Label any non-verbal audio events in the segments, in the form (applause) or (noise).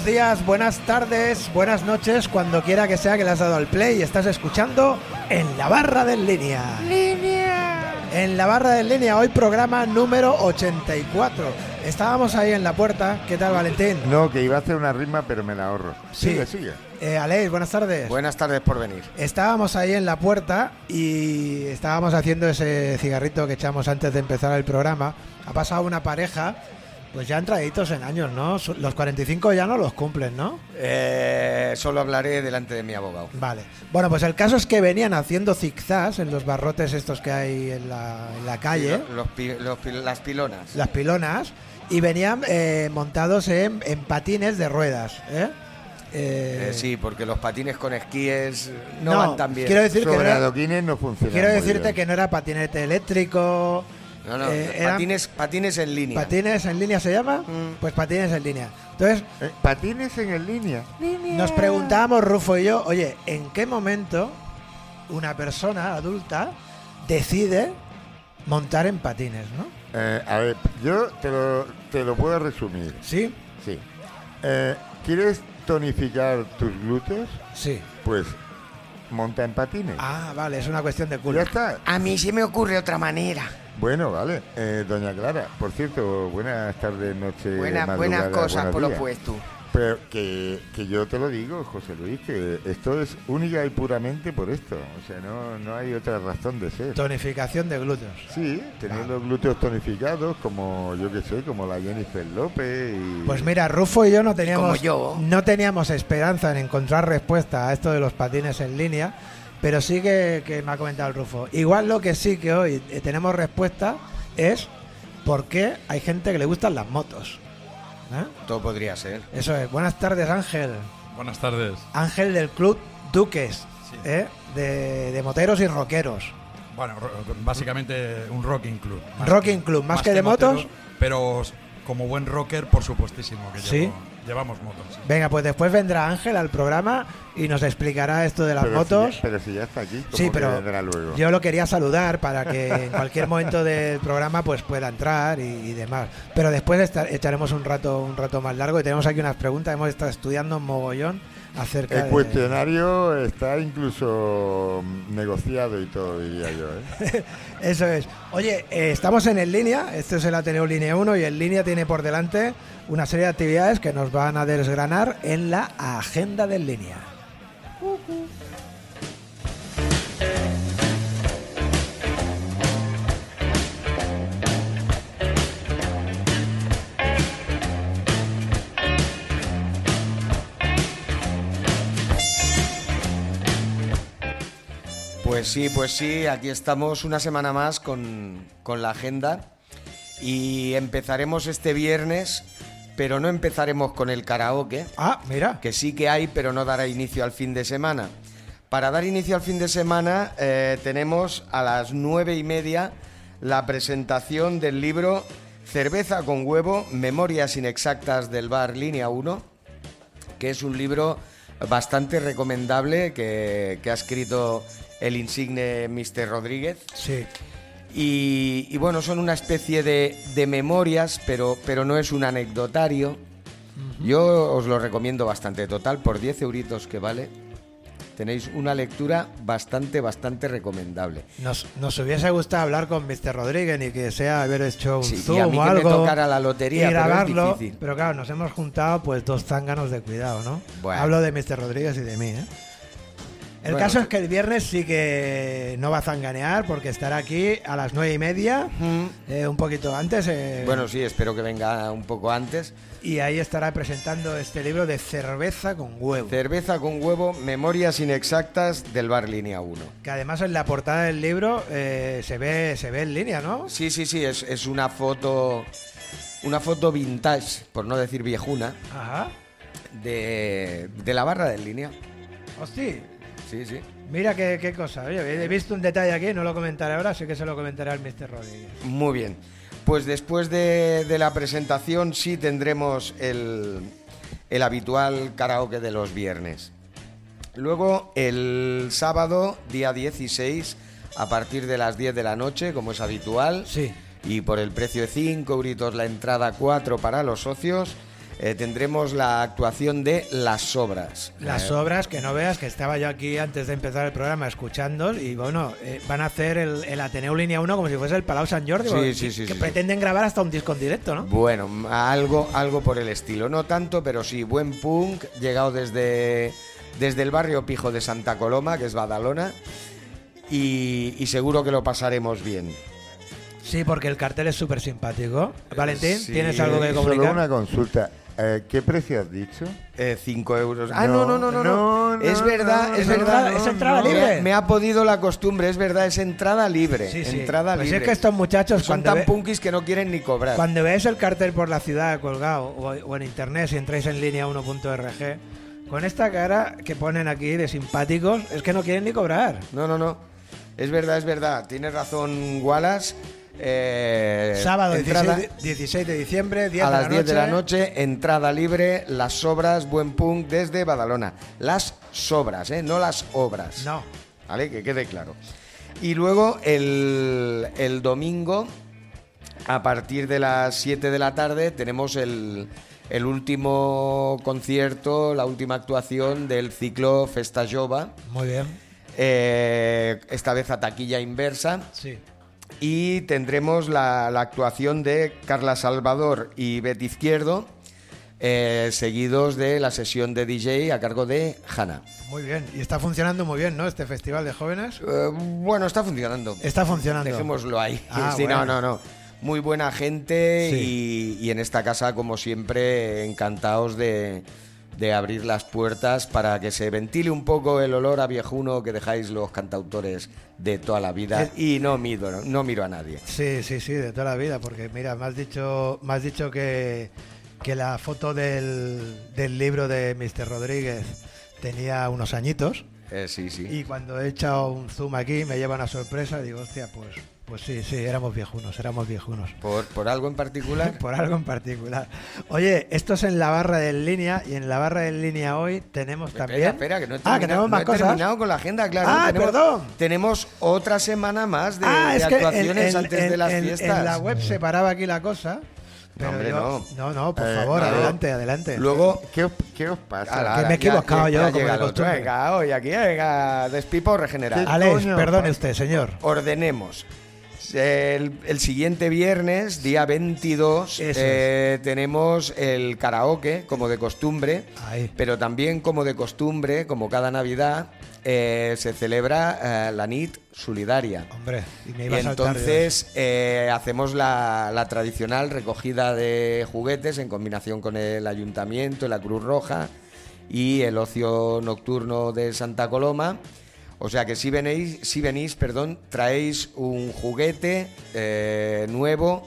buenos días, buenas tardes, buenas noches, cuando quiera que sea que le has dado al play y estás escuchando en la barra del línea. Línea. En la barra del línea, hoy programa número 84. Estábamos ahí en la puerta. ¿Qué tal, Valentín? No, que iba a hacer una rima, pero me la ahorro. Sí. Sigue, sigue. Eh, Aleix, buenas tardes. Buenas tardes por venir. Estábamos ahí en la puerta y estábamos haciendo ese cigarrito que echamos antes de empezar el programa. Ha pasado una pareja, pues ya entraditos en años, ¿no? Los 45 ya no los cumplen, ¿no? Eh, solo hablaré delante de mi abogado. Vale. Bueno, pues el caso es que venían haciendo zigzags en los barrotes estos que hay en la, en la calle, Los los pi- las pilonas. las pilonas, y venían eh, montados en, en patines de ruedas, ¿eh? Eh, Eh, sí, porque los patines con esquíes no, No, van tan bien. quiero decir que Sobre era- adoquines no funciona. Quiero decirte que no era patinete eléctrico. No, no, eh, eran patines, patines en línea. patines en línea se llama. Mm. Pues patines en línea. Entonces, Eh, patines en el línea. nos preguntábamos, Rufo y yo, oye, ¿en qué momento una persona adulta decide montar en patines, no? Eh, a ver, yo te lo, te lo puedo resumir. Sí, Sí. Eh, ¿Quieres tonificar tus glúteos? sí. Pues monta en patines. Ah, vale, es una cuestión de ya culo. está. A mí se me ocurre otra manera. Bueno, vale. Eh, doña Clara, por cierto, buenas tardes, noche, Buena- madrugada, buenas cosas por lo puesto. Pero que, que yo te lo digo, José Luis, que esto es única y puramente por esto. O sea, no, no hay otra razón de ser. Tonificación de glúteos. Sí, tener los glúteos tonificados como, yo qué sé, como la Jennifer López y... Pues mira, Rufo y yo no teníamos, como yo. no teníamos esperanza en encontrar respuesta a esto de los patines en línea, pero sí que, que me ha comentado el Rufo. Igual lo que sí que hoy eh, tenemos respuesta es por qué hay gente que le gustan las motos. ¿Eh? Todo podría ser. Eso es. Buenas tardes, Ángel. Buenas tardes. Ángel del Club Duques, Sí. ¿eh? de, de moteros y rockeros. Bueno, básicamente un rocking club. Rocking club, más que de motero, motos. Pero como buen rocker, por supuestísimo que Sí. llevo- llevamos motos. sí. Venga, pues después vendrá Ángel al programa y nos explicará esto de las pero motos. Si ya, pero si ya está aquí, ¿cómo Sí, que pero vendrá luego? yo lo quería saludar para que en cualquier momento del programa pues pueda entrar y, y demás. Pero después esta- echaremos un rato un rato más largo y tenemos aquí unas preguntas. Hemos estado estudiando un mogollón acerca El de... cuestionario está incluso mm, negociado y todo, diría yo. ¿eh? (laughs) Eso es. Oye, eh, estamos en En Línea. Este es el Ateneo Línea 1 y En Línea tiene por delante una serie de actividades que nos van a desgranar en la agenda de Línea. Pues sí, pues sí, aquí estamos una semana más con, con la agenda y empezaremos este viernes, pero no empezaremos con el karaoke, Ah, mira. que sí que hay, pero no dará inicio al fin de semana. Para dar inicio al fin de semana eh, tenemos a las nueve y media la presentación del libro Cerveza con huevo, Memorias inexactas del bar Línea 1, que es un libro bastante recomendable que, que ha escrito el insigne Mr. Rodríguez. Sí. Y, y bueno, son una especie de, de memorias, pero, pero no es un anecdotario. Yo os lo recomiendo bastante. Total, por 10 euritos que vale, tenéis una lectura bastante, bastante recomendable. Nos, nos hubiese gustado hablar con Mr. Rodríguez y que sea haber hecho un Sí, y zoom a mí o que me algo. tocara la lotería, y pero es grabarlo. difícil. Pero claro, nos hemos juntado pues dos zánganos de cuidado, ¿no? Bueno. Hablo de Mr. Rodríguez y de mí, ¿eh? El Bueno, caso es que el viernes sí que no va a zanganear porque estará aquí a las nueve y media, eh, un poquito antes. eh, Bueno, sí, espero que venga un poco antes. y ahí estará presentando este libro de cerveza con huevo. Cerveza con huevo, memorias inexactas del bar Línea 1. que además en la portada del libro eh, se ve se ve en línea, ¿no? Sí, sí, sí, es, es una foto, una foto vintage, por no decir viejuna, Ajá. de, de la barra del Línea. Hostia. Sí, sí. Mira qué, qué cosa. Oye, he visto un detalle aquí, no lo comentaré ahora, sí que se lo comentaré al Mr. Rodríguez. Muy bien. Pues después de, de la presentación sí tendremos el, el habitual karaoke de los viernes. Luego el sábado, día 16, a partir de las 10 de la noche, como es habitual, Sí. y por el precio de 5 euritos la entrada 4 para los socios, eh, tendremos la actuación de Las Obras. Las Eh, obras que no veas, que estaba yo aquí antes de empezar el programa escuchando y bueno, eh, van a hacer el, el Ateneo Línea 1 como si fuese el Palau San Jordi, Sí, porque- sí, sí, que sí, pretenden grabar hasta un disco en directo, ¿no? Bueno, algo, algo por el estilo. No tanto, pero sí, buen punk, llegado desde, desde el barrio Pijo de Santa Coloma, que es Badalona, y, y seguro que lo pasaremos bien. Sí, porque el cartel es súper simpático. Valentín, sí. ¿tienes algo que Solo comunicar? una consulta. Eh, ¿Qué precio has dicho? Eh, cinco euros. Ah, no, no, No, no, no. no, es verdad, no, es verdad. no, es entrada libre. Me, ha podido la costumbre, es verdad, es entrada libre. Sí, sí. Entrada Pues libre. es que estos muchachos son tan ve- punkis que no quieren ni cobrar. Cuando veáis el cartel por la ciudad colgado o, o en internet, si entráis en línea 1.rg, con esta cara que ponen aquí de simpáticos, es que no quieren ni cobrar. No, no, no. Es verdad, es verdad. Tienes razón, Wallace. Eh, Sábado entrada 16, de- 16 de diciembre, 10 a de las la 10 de la noche. noche, entrada libre, las sobras, buen punk desde Badalona. Las sobras, ¿eh? No las obras. No. ¿Vale? Que quede claro. Y luego el, el domingo, a partir de las 7 de la tarde, tenemos el, el último concierto, la última actuación del ciclo Festa Jova. Muy bien. eh, esta vez a taquilla inversa. Sí. Y tendremos la, la actuación de Carla Salvador y Betty Izquierdo, eh, seguidos de la sesión de DJ a cargo de Hanna. Muy bien. Y está funcionando muy bien, ¿no? Este festival de jóvenes. Eh, bueno, está funcionando. Está funcionando. Dejémoslo ahí. Ah, (laughs) Sí, bueno. no, no, no. Muy buena gente Sí. y, y en esta casa, como siempre, encantados de, de abrir las puertas para que se ventile un poco el olor a viejuno que dejáis los cantautores de toda la vida. Y no miro, no miro a nadie. Sí, sí, sí, de toda la vida, porque mira, me has dicho, me has dicho que, que la foto del, del libro de Mr. Rodríguez tenía unos añitos Eh, sí, sí. y cuando he echado un zoom aquí me lleva una sorpresa digo, hostia, pues, pues sí, sí, éramos viejunos, éramos viejunos. ¿Por, por algo en particular? (laughs) Por algo en particular. Oye, esto es en la barra de en línea y en la barra de en línea hoy tenemos también... Espera, espera, que no he ah, terminado, que tenemos más no he cosas. terminado con la agenda, claro. Ah, tenemos, perdón. Tenemos otra semana más de, ah, de actuaciones en- antes en- de las en- fiestas. En la web se paraba aquí la cosa. Pero hombre, yo- no. no, no, por Eh, favor, claro. adelante, adelante. Luego, ¿Qué os, qué os pasa? Ala, que me he equivocado ya- yo, ya como llega de costumbre. Venga, hoy aquí, venga, despipo regenerar. ¿Qué Alex, perdone usted, señor. Ordenemos. El, el siguiente viernes, día 22, Eso eh, tenemos el karaoke, como de costumbre, pero también como de costumbre, como cada Navidad, eh, se celebra eh, la NIT solidaria. Hombre, y me Y iba a saltar. entonces eh, hacemos la, la tradicional recogida de juguetes en combinación con el ayuntamiento, la Cruz Roja y el ocio nocturno de Santa Coloma. O sea que si venís, si venís, perdón, traéis un juguete eh, nuevo,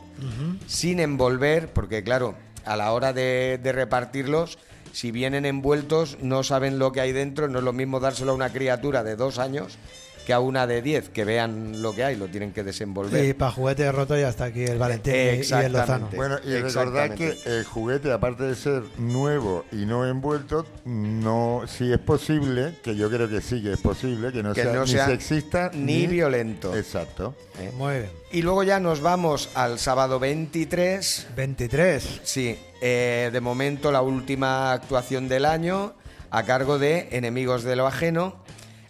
sin envolver, porque claro, a la hora de, de repartirlos, si vienen envueltos, no saben lo que hay dentro, no es lo mismo dárselo a una criatura de dos años que a una de diez, que vean lo que hay, lo tienen que desenvolver. Y para juguete roto ya está aquí el Valentín y- el. Lozano. Bueno, y recordad que el juguete, aparte de ser nuevo y no envuelto, no, si es posible, que yo creo que sí que es posible, que no Que sea no ni sexista ni violento. Exacto. ¿eh? Muy bien. Y luego ya nos vamos al sábado 23. 23. Sí, eh, de momento la última actuación del año a cargo de Enemigos de lo Ajeno.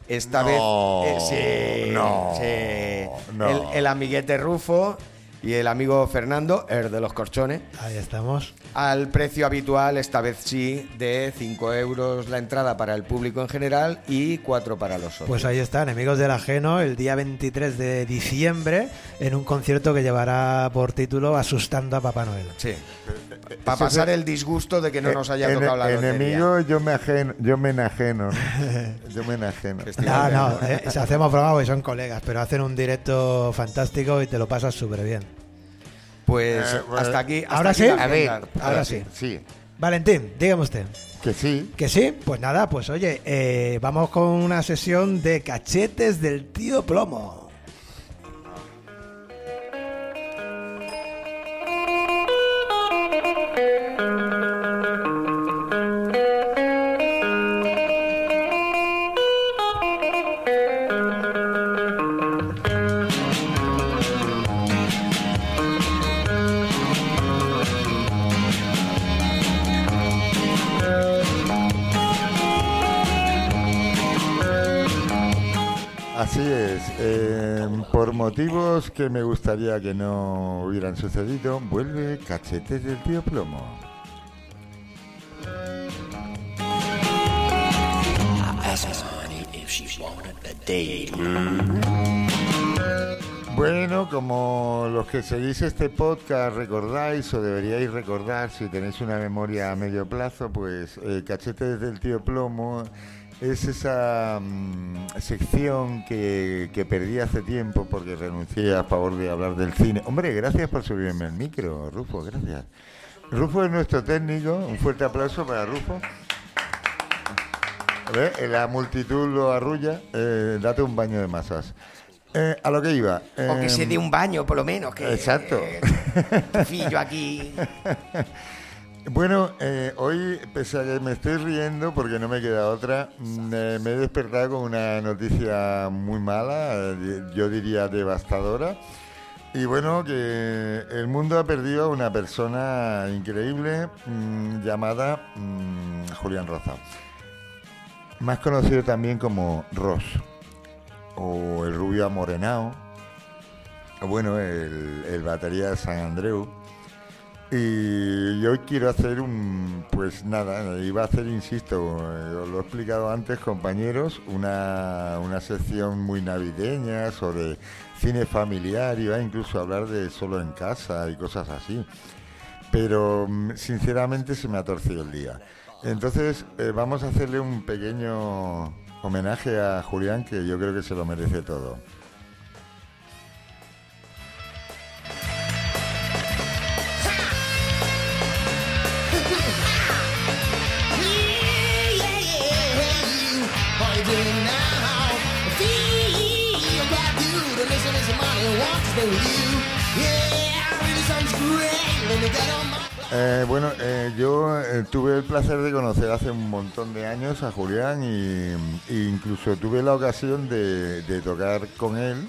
Esta No, vez. eh, sí, no, sí. no. El, el amiguete Rufo y el amigo Fernando, el de los corchones. Ahí estamos. Al precio habitual, esta vez sí, de 5 euros la entrada para el público en general y 4 para los socios. Pues ahí está, Enemigos del Ajeno, el día 23 de diciembre, en un concierto que llevará por título Asustando a Papá Noel. Sí. Para pasar el disgusto de que no nos haya Eh, tocado la lotería. Enemigo, yo me ajeno, yo me enajeno. ¿no? (laughs) yo me enajeno. (laughs) No, no, eh, si hacemos broma porque son colegas, pero hacen un directo fantástico y te lo pasas súper bien. Pues Eh, bueno, hasta aquí. hasta ¿ahora aquí sí? A ver, agenda. Ahora sí. Sí, Valentín, dígame usted. que sí. ¿Que sí? Pues nada, pues oye, eh, vamos con una sesión de cachetes del tío Plomo. Eh, por motivos que me gustaría que no hubieran sucedido, vuelve Cachetes del Tío Plomo. Bueno, como los que seguís este podcast recordáis o deberíais recordar, si tenéis una memoria a medio plazo, pues eh, Cachetes del Tío Plomo es esa mm, sección que, que perdí hace tiempo porque renuncié a favor de hablar del cine. Hombre, gracias por subirme el micro, Rufo, gracias. Rufo es nuestro técnico, un fuerte aplauso para Rufo. A ver, eh, la multitud lo arrulla, eh, date un baño de masas. Eh, a lo que iba. O que se em, dé un baño, por lo menos. Que, Exacto. fillo aquí. (laughs) Bueno, eh, hoy, pese a que me estoy riendo porque no me queda otra, me he despertado con una noticia muy mala, eh, yo diría devastadora. Y bueno, que el mundo ha perdido a una persona increíble mm, llamada mm, Julián Roza. Más conocido también como Ross, o el rubio amorenado, o bueno, el, el batería de San Andreu. Y hoy quiero hacer un, pues nada, iba a hacer, insisto, eh, os lo he explicado antes, compañeros, una, una sección muy navideña sobre cine familiar, iba incluso a hablar de solo en casa y cosas así. Pero mm, sinceramente se me ha torcido el día. Entonces eh, vamos a hacerle un pequeño homenaje a Julián que yo creo que se lo merece todo. Eh, bueno, eh, yo eh, tuve el placer de conocer hace un montón de años a Julián y, e incluso tuve la ocasión de, de tocar con él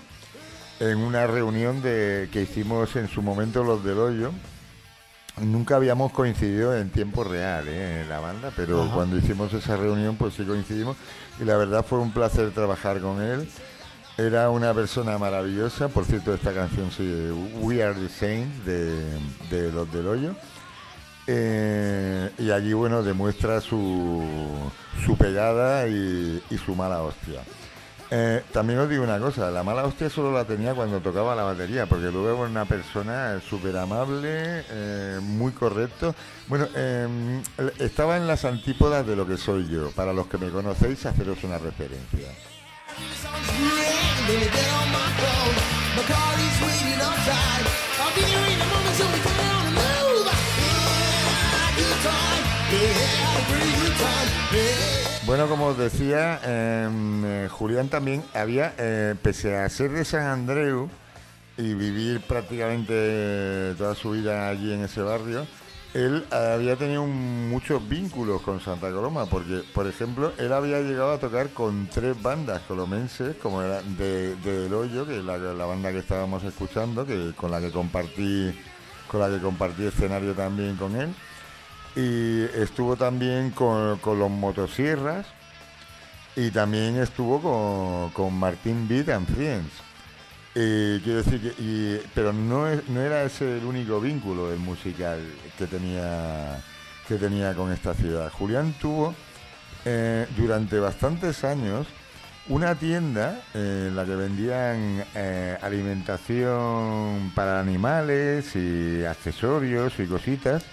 en una reunión de, que hicimos en su momento los del hoyo. Nunca habíamos coincidido en tiempo real ¿eh? en la banda, pero cuando hicimos esa reunión pues sí coincidimos y la verdad fue un placer trabajar con él. Era una persona maravillosa, por cierto esta canción sí, We Are the Saints de, de los del hoyo. Eh, y allí, bueno, demuestra su, su pegada y, y su mala hostia. Eh, también os digo una cosa, la mala hostia solo la tenía cuando tocaba la batería, porque luego era una persona súper amable, eh, muy correcto. Bueno, eh, estaba en las antípodas de lo que soy yo. Para los que me conocéis, haceros una referencia. Bueno, como os decía, em, eh, Julián también había, eh, pese a ser de San Andreu y vivir prácticamente toda su vida allí en ese barrio, él había tenido muchos vínculos con Santa Coloma, porque, por ejemplo, él había llegado a tocar con tres bandas colomenses, como era de, de El Hoyo, que es la, banda que estábamos escuchando, que con la que compartí, con la que compartí escenario también con él y estuvo también con, con los motosierras y también estuvo con, con Martín Beat and Friends. Eh, quiero decir que, pero no, no era ese el único vínculo del musical que tenía, que tenía con esta ciudad. Julián tuvo eh, durante bastantes años una tienda eh, en la que vendían eh, alimentación para animales y accesorios y cositas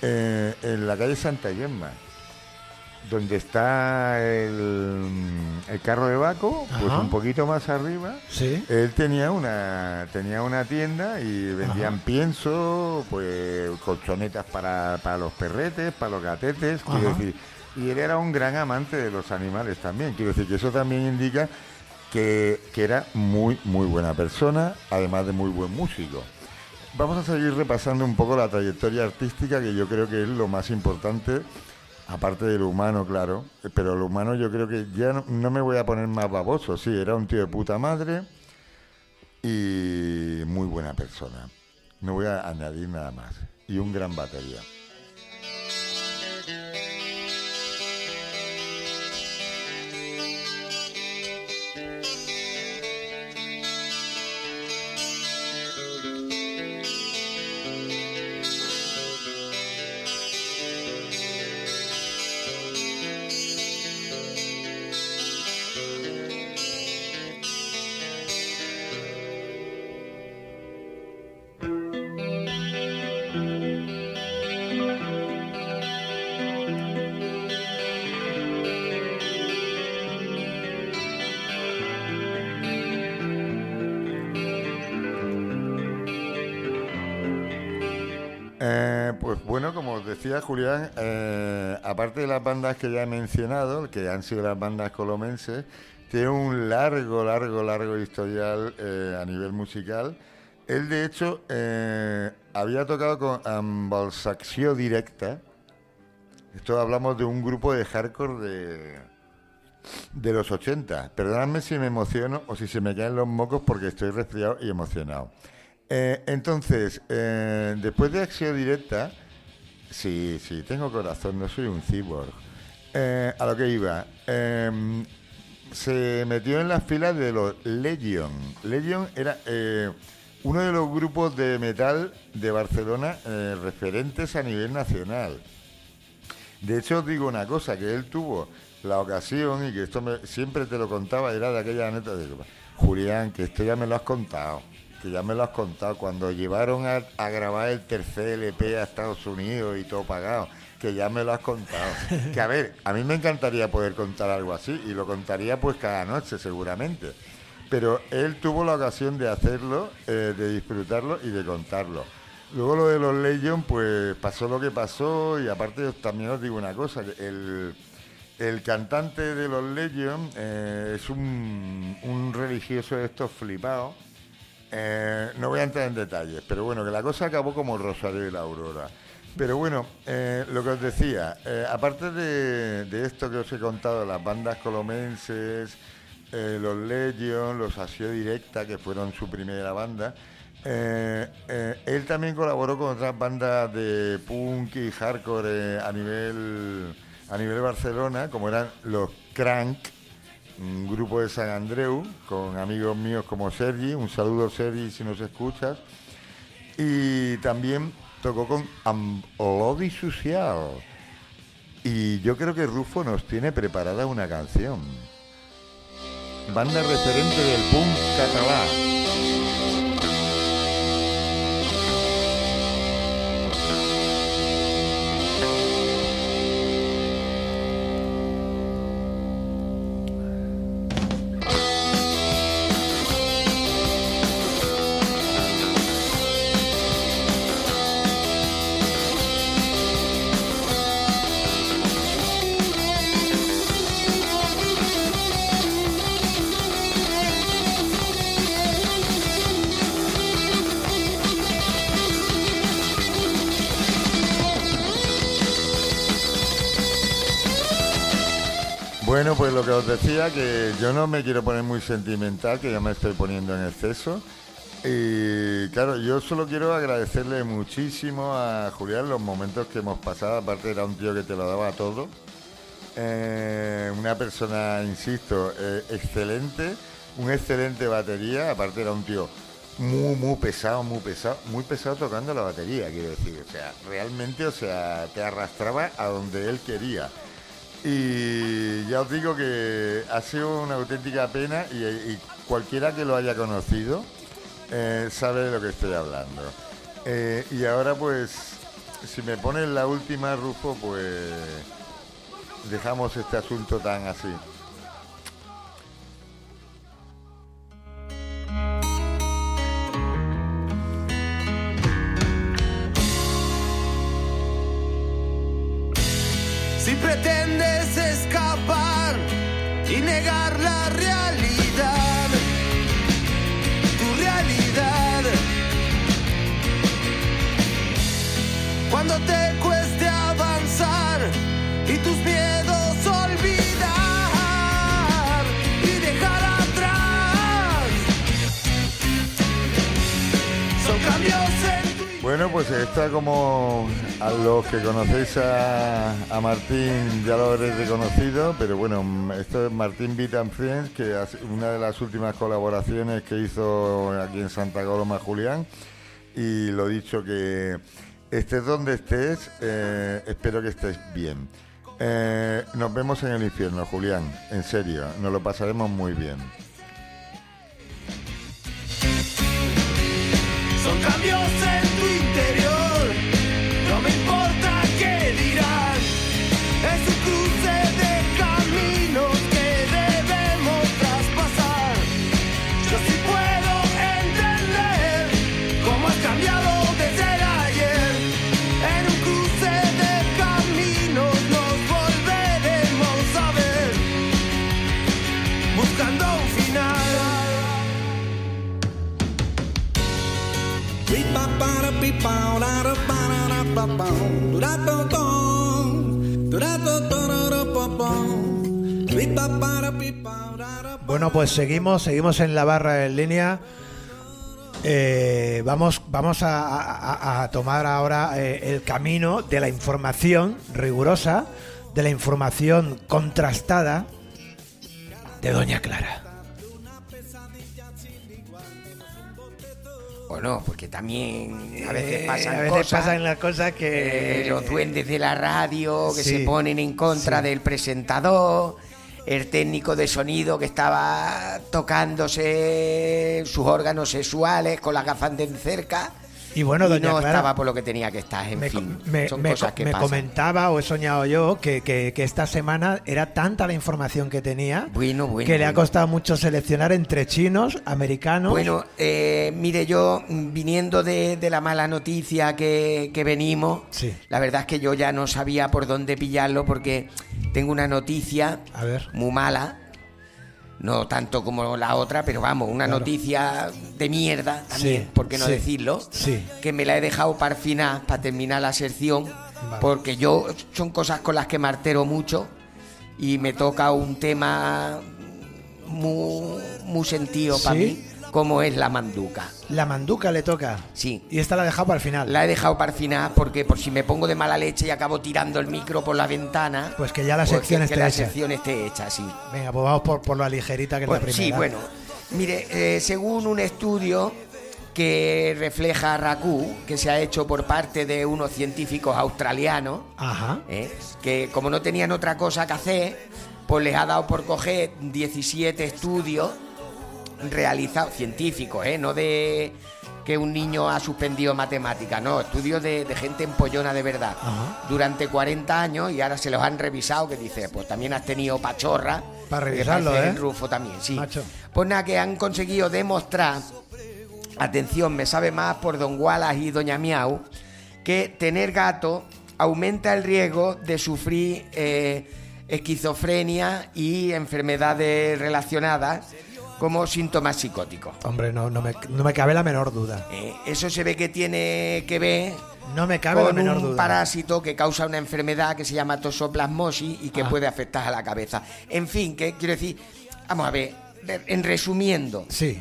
en la calle Santa Gemma, donde está el, el carro de Baco, pues un poquito más arriba. Sí. Él tenía una tenía una tienda y vendían pienso, pues colchonetas para, para los perretes, para los gatetes, quiero decir. Y él era un gran amante de los animales también. Quiero decir que eso también indica que, que era muy, muy buena persona, además de muy buen músico. Vamos a seguir repasando un poco la trayectoria artística, que yo creo que es lo más importante, aparte de lo humano, claro. Pero lo humano yo creo que ya no, no me voy a poner más baboso. Sí, era un tío de puta madre y muy buena persona. No voy a añadir nada más. Y un gran batería. Julián, eh, aparte de las bandas que ya he mencionado, que han sido las bandas colomenses, tiene un largo, largo, largo historial eh, a nivel musical. Él, de hecho, eh, había tocado con Ambalsaxio Directa. Esto hablamos de un grupo de hardcore de, de los 80. Perdonadme si me emociono o si se me caen los mocos porque estoy resfriado y emocionado. Eh, entonces, después de Acción Directa, sí, sí, tengo corazón, no soy un cyborg. Eh, a lo que iba, em, se metió en las filas de los Legion. Legion era eh, uno de los grupos de metal de Barcelona eh, referentes a nivel nacional. De hecho, os digo una cosa, que él tuvo la ocasión, y que esto me- siempre te lo contaba, era de aquella anécdota de Julián, que esto ya me lo has contado, que ya me lo has contado, cuando llevaron a, a grabar el tercer LP a Estados Unidos y todo pagado, que ya me lo has contado. (laughs) Que a ver, a mí me encantaría poder contar algo así, y lo contaría pues cada noche seguramente. Pero él tuvo la ocasión de hacerlo, eh, de disfrutarlo y de contarlo. Luego lo de los Legion, pues pasó lo que pasó y aparte también os digo una cosa, el, el cantante de los Legion eh, es un, un religioso de estos flipados. Eh, no voy a entrar en detalles, pero bueno, que la cosa acabó como Rosario y la Aurora. Pero bueno, eh, lo que os decía, eh, aparte de, esto que os he contado, las bandas colomenses, los Legion, los Asio Directa, que fueron su primera banda, él también colaboró con otras bandas de punk y hardcore a nivel a nivel Barcelona, como eran los Crank, un grupo de San Andreu, con amigos míos como Sergi, un saludo Sergi si nos escuchas, y también tocó con Amlodi Social. Y yo creo que Rufo nos tiene preparada una canción. Banda referente del punk catalán. Pues lo que os decía, que yo no me quiero poner muy sentimental, que ya me estoy poniendo en exceso. Y claro, yo solo quiero agradecerle muchísimo a Julián los momentos que hemos pasado. Aparte, era un tío que te lo daba todo. Eh, una persona, insisto, eh, excelente, un excelente batería. Aparte, era un tío muy, muy pesado, muy pesado, muy pesado tocando la batería, quiero decir. O sea, realmente, o sea, te arrastraba a donde él quería. Y ya os digo que ha sido una auténtica pena y, cualquiera que lo haya conocido eh, sabe de lo que estoy hablando. Eh, y ahora pues, si me pones la última, Rufo, pues dejamos este asunto tan así. Pretendes escapar y negar la realidad, tu realidad, cuando te cueste avanzar y tus Pues está como a los que conocéis a, Martín ya lo habréis reconocido, pero bueno, esto es Martín and Friends, que es una de las últimas colaboraciones que hizo aquí en Santa Coloma Julián. Y lo dicho que estés donde estés, eh, espero que estés bien. Eh, nos vemos en el infierno, Julián, en serio, nos lo pasaremos muy bien. Son cambios en tu interior, no me Bueno, pues seguimos, seguimos en la barra en línea. Eh, vamos vamos a, tomar ahora eh, el camino de la información rigurosa, de la información contrastada de Doña Clara. Bueno, porque también a veces Eh, pasan a veces cosas. pasan las cosas que eh, los duendes de la radio que Sí, se ponen en contra sí. del presentador, el técnico de sonido que estaba tocándose sus órganos sexuales con las gafas de cerca Y bueno, y doña no Clara, estaba por lo que tenía que estar, en me, fin, me- son me cosas co- que me pasan. comentaba o he soñado yo que, que- que esta semana era tanta la información que tenía Bueno, bueno, que le ha costado mucho seleccionar entre chinos, americanos. Bueno, eh, mire, yo viniendo de, de la mala noticia que, que venimos, Sí. la verdad es que yo ya no sabía por dónde pillarlo porque tengo una noticia A ver. muy mala, no tanto como la otra, pero vamos, una Claro. noticia de mierda también, Sí, ¿por qué no sí, decirlo? sí. Que me la he dejado para el final, para terminar la sección, Vale. porque yo son cosas con las que me altero mucho y me toca un tema muy, muy sentido para mí, como es la manduca. La manduca le toca. Sí. Y esta la ha dejado para el final. La he dejado para el final porque por si me pongo de mala leche y acabo tirando el micro por la ventana. Pues que ya la pues sección que- esté que la hecha. sección esté hecha, sí. Venga, pues vamos por, por la ligerita que es Bueno, la sí, primera. bueno. Mire, eh, según un estudio que refleja RACU, que se ha hecho por parte de unos científicos australianos, Ajá. ¿eh? que como no tenían otra cosa que hacer, pues les ha dado por coger 17 estudios realizados, científicos, ¿eh? no de que un niño ha suspendido matemáticas, no, estudios de, de gente empollona de verdad, Ajá. durante 40 años y ahora se los han revisado, que dice, pues también has tenido pachorra. Para revisarlo, ¿eh? el Rufo también, sí. Macho. Pues nada, que han conseguido demostrar, atención, me sabe más por Don Wallace y Doña Miau, que tener gato aumenta el riesgo de sufrir eh, esquizofrenia y enfermedades relacionadas como síntomas psicóticos. Hombre, no, no, me, no me cabe la menor duda. Eh, eso se ve que tiene que ver No me cabe la con menor un duda. parásito que causa una enfermedad que se llama tosoplasmosis y que Ah. puede afectar a la cabeza. En fin, que quiero decir, vamos a ver, en resumiendo, Sí,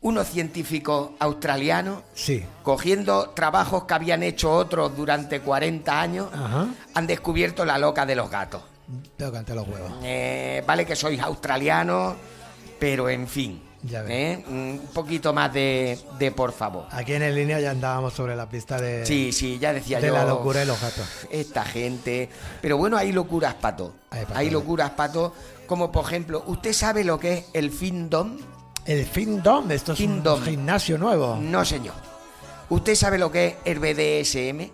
unos científicos australianos sí. cogiendo trabajos que habían hecho otros durante 40 años, Ajá. han descubierto la loca de los gatos. Tengo que ante los huevos. Eh, vale que sois australianos, pero en fin. ¿eh? un poquito más de, de por favor. Aquí en el línea ya andábamos sobre la pista de, Sí, sí, ya decía de yo. la locura de los gatos. esta gente. Pero bueno, hay locuras, pato. Hay Hay locuras, pato. Como por ejemplo, ¿usted sabe lo que es el findom? El Findom, esto es Findom. un gimnasio nuevo. No, señor. ¿Usted sabe lo que es el BDSM?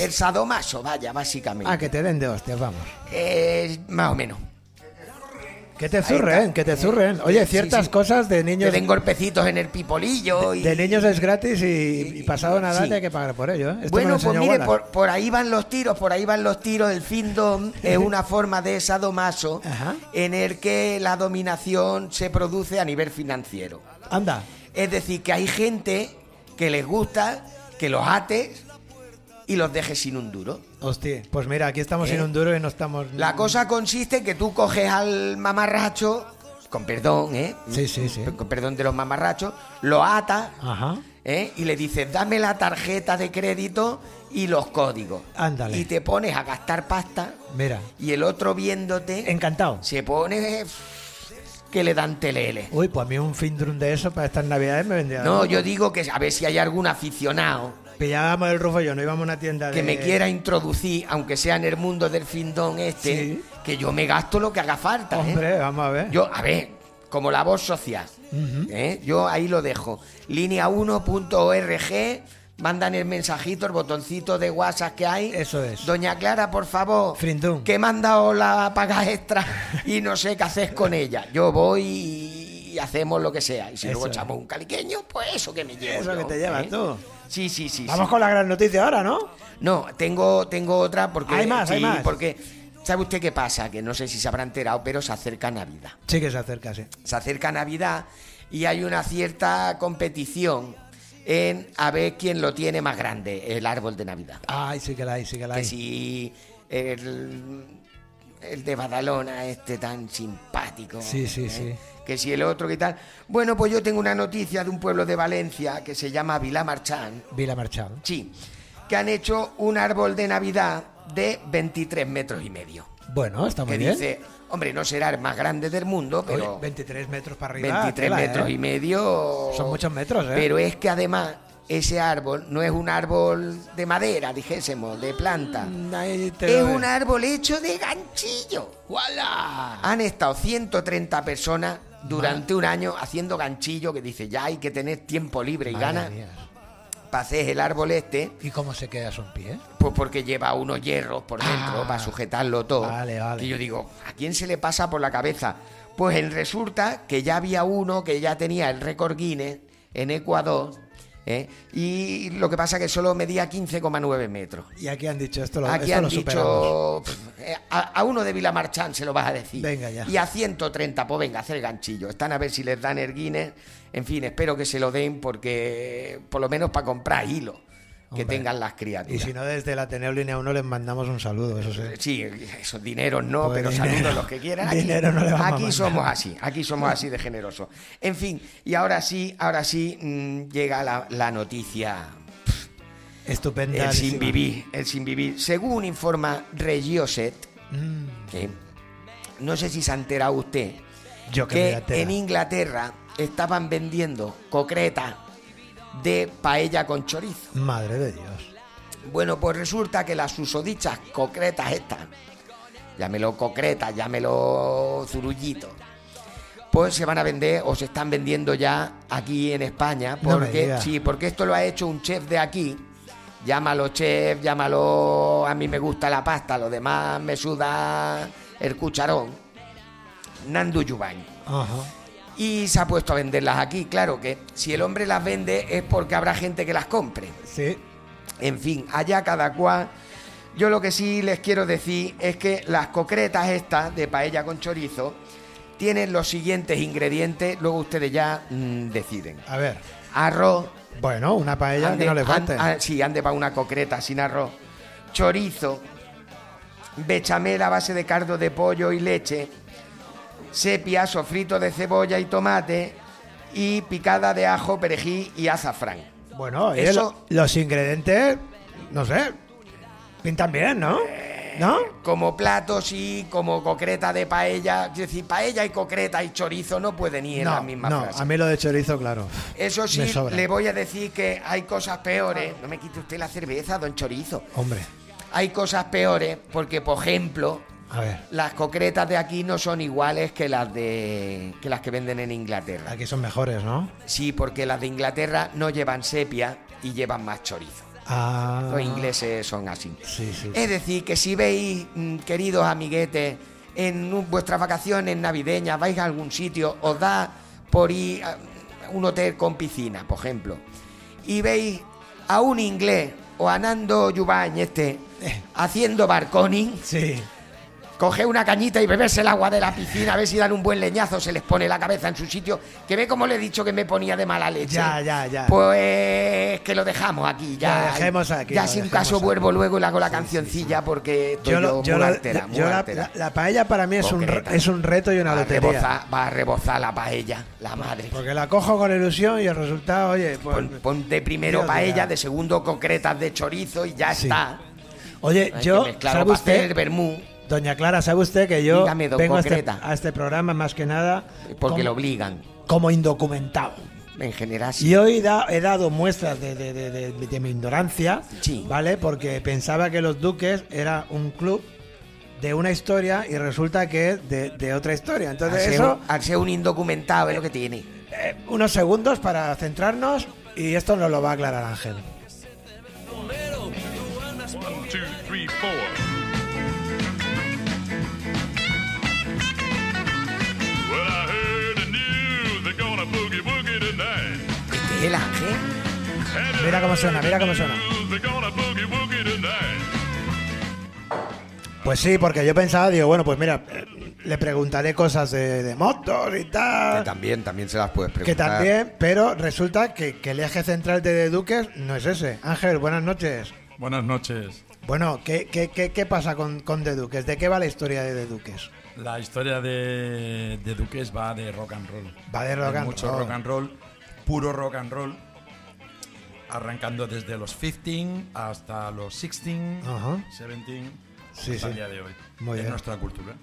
El sadomaso, vaya, básicamente. Ah, que te den de hostias, vamos. Eh, más o menos. Que te zurren, que te zurren. Oye, ciertas sí. cosas de Te niños den golpecitos en el pipolillo y... de niños es gratis y, y pasado nada Sí. hay que pagar por ello. ¿eh? Esto Bueno, pues mire, por, por ahí van los tiros, por ahí van los tiros. El findom (laughs) es una forma de sadomaso Ajá. en el que la dominación se produce a nivel financiero. Anda, Es decir, que hay gente que les gusta que los ates y los dejes sin un duro. hostia. Pues mira, aquí estamos ¿Eh? en un duro y no estamos. La cosa consiste en que tú coges al mamarracho, con perdón, ¿eh? Sí, sí, sí. Con perdón de los mamarrachos, lo atas Ajá. ¿eh? y le dices, dame la tarjeta de crédito y los códigos. Ándale. Y te pones a gastar pasta Mira, y el otro viéndote encantado. se pone que le dan telele. Uy, pues a mí un Findrum de eso para estas navidades me vendría. No, yo digo que a ver si hay algún aficionado Pillábamos el rufo y yo, no íbamos a una tienda de. que me quiera introducir, aunque sea en el mundo del findón este, Sí. que yo me gasto lo que haga falta. ¿eh? Hombre, vamos a ver. Yo, a ver, como la voz social, ¿eh? yo ahí lo dejo. Línea1.org, mandan el mensajito, el botoncito de WhatsApp que hay. Eso es. Doña Clara, por favor, que me han dado la paga extra y no sé qué haces con ella. Yo voy y hacemos lo que sea. Y si luego echamos un caliqueño, pues eso que me llevo. Eso que te llevas ¿eh? tú. Sí, sí, sí. Vamos sí. con la gran noticia ahora, ¿no? No, tengo, tengo otra porque. Hay más, hay más. Porque, ¿sabe usted qué pasa? Que no sé si se habrá enterado, pero se acerca Navidad. Sí que se acerca, sí. Se acerca Navidad y hay una cierta competición en a ver quién lo tiene más grande, el árbol de Navidad. Ay, sí que la hay, sí que la Que hay. si el, el de Badalona, este tan simpático. Sí, sí, ¿eh? sí. Que si el otro, que tal. Bueno, pues yo tengo una noticia de un pueblo de Valencia que se llama Vilamarchán. Vila Marchal. Sí, que han hecho un árbol de Navidad de 23 metros y medio. Bueno, está muy que bien. dice, hombre, no será el más grande del mundo, pero Oye, 23 metros para arriba. 23 tela, metros ¿eh? y medio. Son muchos metros, ¿eh? Pero es que además ese árbol no es un árbol de madera, dijésemos, de planta. Mm, Es un árbol hecho de ganchillo. ¡Wala! Han estado 130 personas durante un año haciendo ganchillo que dice, ya hay que tener tiempo libre y Madre ganas mía. para hacer el árbol este. ¿Y cómo se queda eso en pie? Pues porque lleva unos hierros por dentro Ah, para sujetarlo todo. vale, vale. Y yo digo, ¿a quién se le pasa por la cabeza? Pues en resulta que ya había uno que ya tenía el récord Guinness en Ecuador. ¿Eh? Y lo que pasa que solo medía 15,9 metros. Y aquí han dicho esto, lo, Aquí esto han lo dicho, pff, eh, a, a uno de Vilamarchán se lo vas a decir. Venga ya. Y a 130, pues venga, hacer ganchillo. Están a ver si les dan el Guinness. En fin, espero que se lo den porque, por lo menos para comprar hilo que Hombre. tengan las Y criaturas. si no, desde el Ateneo Línea 1 les mandamos un saludo, eso sí. Sí, esos dineros no, Pues pero dinero- saludos los que quieran. (laughs) Aquí, dinero no le vamos aquí somos así, aquí somos así de generosos. En fin, y ahora sí, ahora sí mm, llega la, la noticia. Estupenda. El sin vivir, el sin vivir. Según informa Regioset, Mm, que no sé si se ha enterado usted, Yo que que en Inglaterra estaban vendiendo concretas de paella con chorizo. Madre de Dios. Bueno, pues resulta que las susodichas concretas estas, llámelo concretas, llámelo zurullitos, pues se van a vender o se están vendiendo ya aquí en España, No porque digas. sí, porque esto lo ha hecho un chef de aquí. Llámalo chef, llámalo, a mí me gusta la pasta, lo demás me suda el cucharón. Nandu Yubain Ajá. Y se ha puesto a venderlas aquí. Claro que si el hombre las vende es porque habrá gente que las compre. Sí. En fin, allá cada cual. Yo lo que sí les quiero decir es que las concretas estas de paella con chorizo tienen los siguientes ingredientes, luego ustedes ya mm, deciden. A ver. Arroz, Bueno, una paella ande- que no le falte. sí, ande para una concreta sin arroz. Chorizo, bechamel a base de cardo de pollo y leche, sepia, sofrito de cebolla y tomate y picada de ajo, perejil y azafrán. Bueno, Eso- lo- los ingredientes, no sé, pintan bien, ¿no? ¿No? Como platos y como concreta de paella, es decir, paella y concreta y chorizo no pueden ir en la No, misma no, frase. a mí lo de chorizo, claro. Eso sí, le voy a decir que hay cosas peores. No me quite usted la cerveza, don Chorizo. Hombre, Hay cosas peores porque, por ejemplo, a ver, las concretas de aquí no son iguales que las de que las que venden en Inglaterra. aquí son mejores, ¿no? Sí, porque las de Inglaterra no llevan sepia y llevan más chorizo. Ah, Los ingleses son así. Sí, sí. Es decir, que si veis, mm, queridos amiguetes, en vuestras vacaciones navideñas, vais a algún sitio, os da por ir a un hotel con piscina, por ejemplo, y veis a un inglés o a Nando Yubañ este haciendo barconing, Sí. Coger una cañita y beberse el agua de la piscina, a ver si dan un buen leñazo, se les pone la cabeza en su sitio, que ve como le he dicho que me ponía de mala leche. Ya, ya, ya. Pues que lo dejamos aquí, ya. Lo dejemos aquí, Ya lo si un dejemos caso aquí. vuelvo luego y le hago la cancioncilla porque estoy Yo, lo- yo muy lo- altera, muy yo la, la- la paella para mí es un, es un reto y una va, lotería. rebozar, va a rebozar la paella, la madre. Porque la cojo con ilusión y el resultado, oye, pues. Pon, pon de primero paella, de segundo concretas de chorizo y ya está. Oye, Hay yo, que ¿sabe usted? vermú, Doña Clara, ¿sabe usted que yo Dígame, don vengo a este, a este programa más que nada porque como, lo obligan. como indocumentado? En general, sí. Y hoy da- he dado muestras de, de- de- de- de mi ignorancia, Sí. ¿vale? Porque pensaba que los Duques era un club de una historia y resulta que es de, de otra historia. al, Entonces, ser, eso, al ser un indocumentado es lo que tiene. eh, unos segundos para centrarnos y esto nos lo va a aclarar Ángel. One, two, three, Este es el ángel. You Mira cómo suena, mira cómo suena. Pues sí, porque yo pensaba, digo, bueno, pues mira, eh, le preguntaré cosas de, de motos y Que tal. también, también se las puedes Que preguntar. también, pero resulta que, que el eje central de The Duques no es ese. Ángel, buenas noches. Buenas noches. Bueno, ¿qué, qué, qué, qué pasa con, con The Duques? ¿De qué va la historia de The Duques? La historia de, de Duques va de rock and roll. Va de rock and mucho roll. rock and roll, puro rock and roll, arrancando desde los 15 hasta los 16, Ajá. 17, Sí, hasta sí. el día de hoy. Muy es bien. nuestra cultura.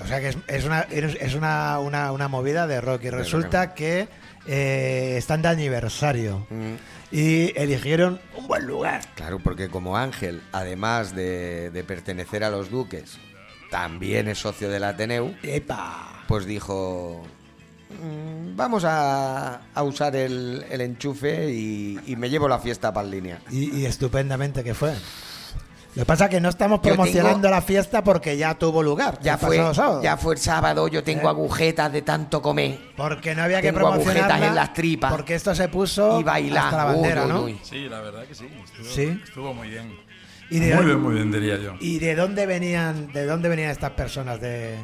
O sea que es, es una, es una, una, una movida de rock y resulta que eh, están de aniversario Mm, y eligieron un buen lugar. Claro, porque como Ángel, además de, de pertenecer a los Duques, también es socio del Ateneu, ¡Epa! pues dijo, "Mm, vamos a, a usar el, el enchufe y, y me llevo la fiesta para línea. Y, y estupendamente que fue. Lo que pasa es que no estamos promocionando tengo- la fiesta porque ya tuvo lugar. Ya fue, ya fue el sábado, yo tengo ¿Eh? agujetas de tanto comer. Porque no había que Tengo agujetas promocionarla. en las tripas. Porque esto se puso Y bailar. hasta la bandera, Uy, uy, ¿no? Sí, la verdad que sí. Estuvo, Sí. estuvo muy bien. Y de, Muy bien, muy bien, diría yo. ¿Y de dónde venían, de dónde venían estas personas de,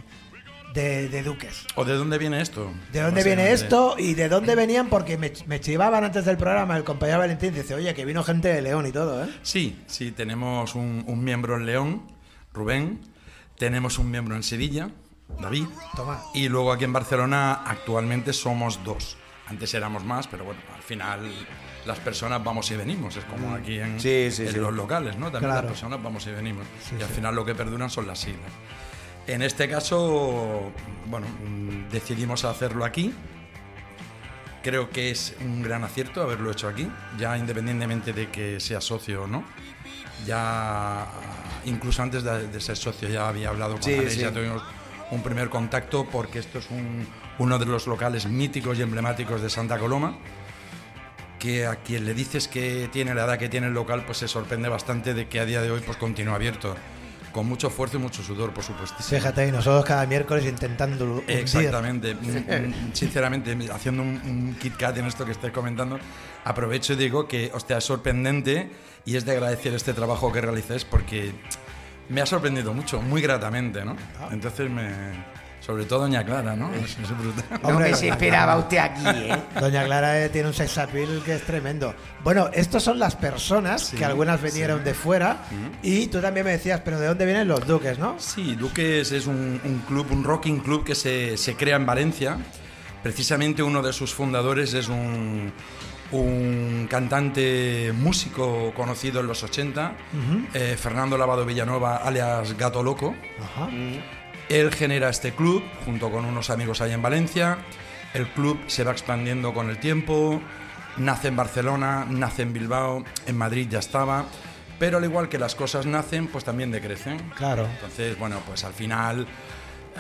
de, de Duques? ¿O de dónde viene esto? ¿De dónde viene esto y de dónde venían? Porque me, me chivaban antes del programa el compañero Valentín. Dice, oye, que vino gente de León y todo, ¿eh? Sí, sí, tenemos un, un miembro en León, Rubén. Tenemos un miembro en Sevilla, David. Toma. Y luego aquí en Barcelona actualmente somos dos. Antes éramos más, pero bueno, al final las personas vamos y venimos. Es como aquí en, Sí, sí, en sí. los locales, ¿no? También Claro. las personas vamos y venimos. Sí, y al sí. final lo que perduran son las siglas. En este caso, bueno, mm, decidimos hacerlo aquí. Creo que es un gran acierto haberlo hecho aquí, ya independientemente de que sea socio o no. Ya, incluso antes de, de ser socio, ya había hablado con Sí, Alex, sí. ya tuvimos un primer contacto porque esto es un- uno de los locales míticos y emblemáticos de Santa Coloma que a quien le dices que tiene la edad que tiene el local, pues se sorprende bastante de que a día de hoy pues continúa abierto. Con mucho esfuerzo y mucho sudor, por supuesto. Fíjate, y nosotros cada miércoles intentando hundir. Exactamente. Mm, mm, (laughs) Sinceramente, haciendo un, un Kit Kat en esto que estáis comentando, aprovecho y digo que, hostia, es sorprendente y es de agradecer este trabajo que realizáis porque me ha sorprendido mucho, muy gratamente, ¿no? Entonces, me, sobre todo Doña Clara, ¿no? Es, es brutal. No (laughs) Hombre, me se esperaba usted aquí, ¿eh? (laughs) Doña Clara eh, tiene un sex appeal que es tremendo. Bueno, estos son las personas que algunas vinieron de fuera y tú también me decías, pero ¿de dónde vienen los duques, no? Sí, Duques es un, un club, un rocking club que se, se crea en Valencia. Precisamente uno de sus fundadores es un, un cantante músico conocido en los 80, eh, Fernando Lavado Villanueva, alias Gato Loco. Ajá. Él genera este club junto con unos amigos ahí en Valencia. El club se va expandiendo con el tiempo. Nace en Barcelona, nace en Bilbao, en Madrid ya estaba. Pero al igual que las cosas nacen, pues también decrecen. Claro. Entonces, bueno, pues al final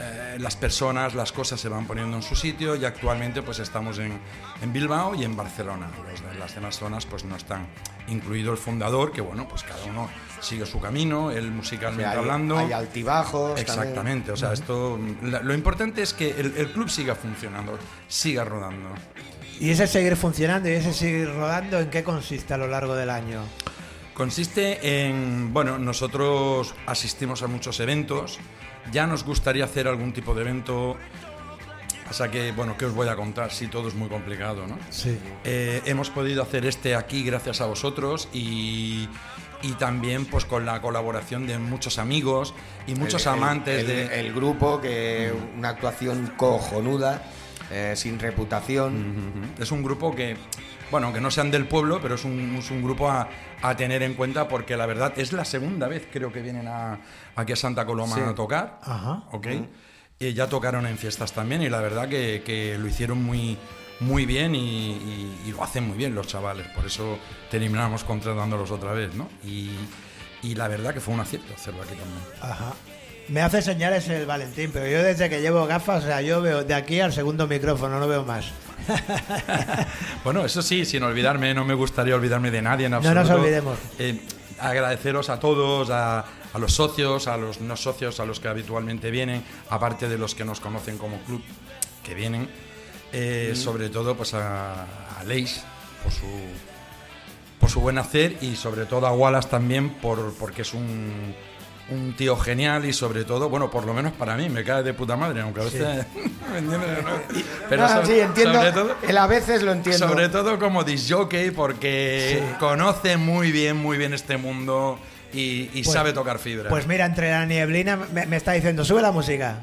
eh, las personas, las cosas se van poniendo en su sitio y actualmente pues estamos en, en Bilbao y en Barcelona. Los las demás zonas pues no están, incluido el fundador, que bueno, pues cada uno sigue su camino, él musicalmente hay, hablando. hay altibajos. también. Exactamente, o sea, esto la- lo importante es que el, el club siga funcionando, siga rodando. Y ese seguir funcionando y ese seguir rodando, ¿en qué consiste a lo largo del año? Consiste en, bueno, nosotros asistimos a muchos eventos, ya nos gustaría hacer algún tipo de evento, o sea que, bueno, ¿qué os voy a contar? Sí, todo es muy complicado, ¿no? Sí. Eh, hemos podido hacer este aquí gracias a vosotros y, y también pues con la colaboración de muchos amigos y muchos El- amantes el, de... el grupo que una actuación cojonuda, eh, sin reputación. Es un grupo que, bueno, que no sean del pueblo, pero es un, es un grupo a, a tener en cuenta porque la verdad es la segunda vez creo que vienen a, aquí a Santa Coloma Sí. a tocar. Ajá. ¿ok? Y ya tocaron en fiestas también y la verdad que, que lo hicieron muy, muy bien y, y- y lo hacen muy bien los chavales. Por eso terminamos contratándolos otra vez, ¿no? Y, y la verdad que fue un acierto hacerlo aquí también. Ajá. Me hace señales el Valentín, pero yo desde que llevo gafas, o sea, yo veo de aquí al segundo micrófono, no veo más. (laughs) Bueno, eso sí, sin olvidarme, no me gustaría olvidarme de nadie en No absoluto. nos olvidemos. Eh, agradeceros a todos, a, a los socios, a los no socios, a los que habitualmente vienen, aparte de los que nos conocen como club, que vienen. Eh, Sobre todo, pues a, a Leis por su, por su buen hacer y sobre todo a Wallace también por, porque es un, un tío genial y sobre todo, bueno, por lo menos para mí, me cae de puta madre, aunque a veces... (laughs) ¿me entiendes? ¿no? Pero Ah, sobre- sí, entiendo. sobre todo- Él a veces lo entiendo. sobre todo como disjockey porque conoce muy bien, muy bien este mundo y, y Pues- sabe tocar fibra. Pues mira, entre la nieblina me, me está diciendo, sube la música.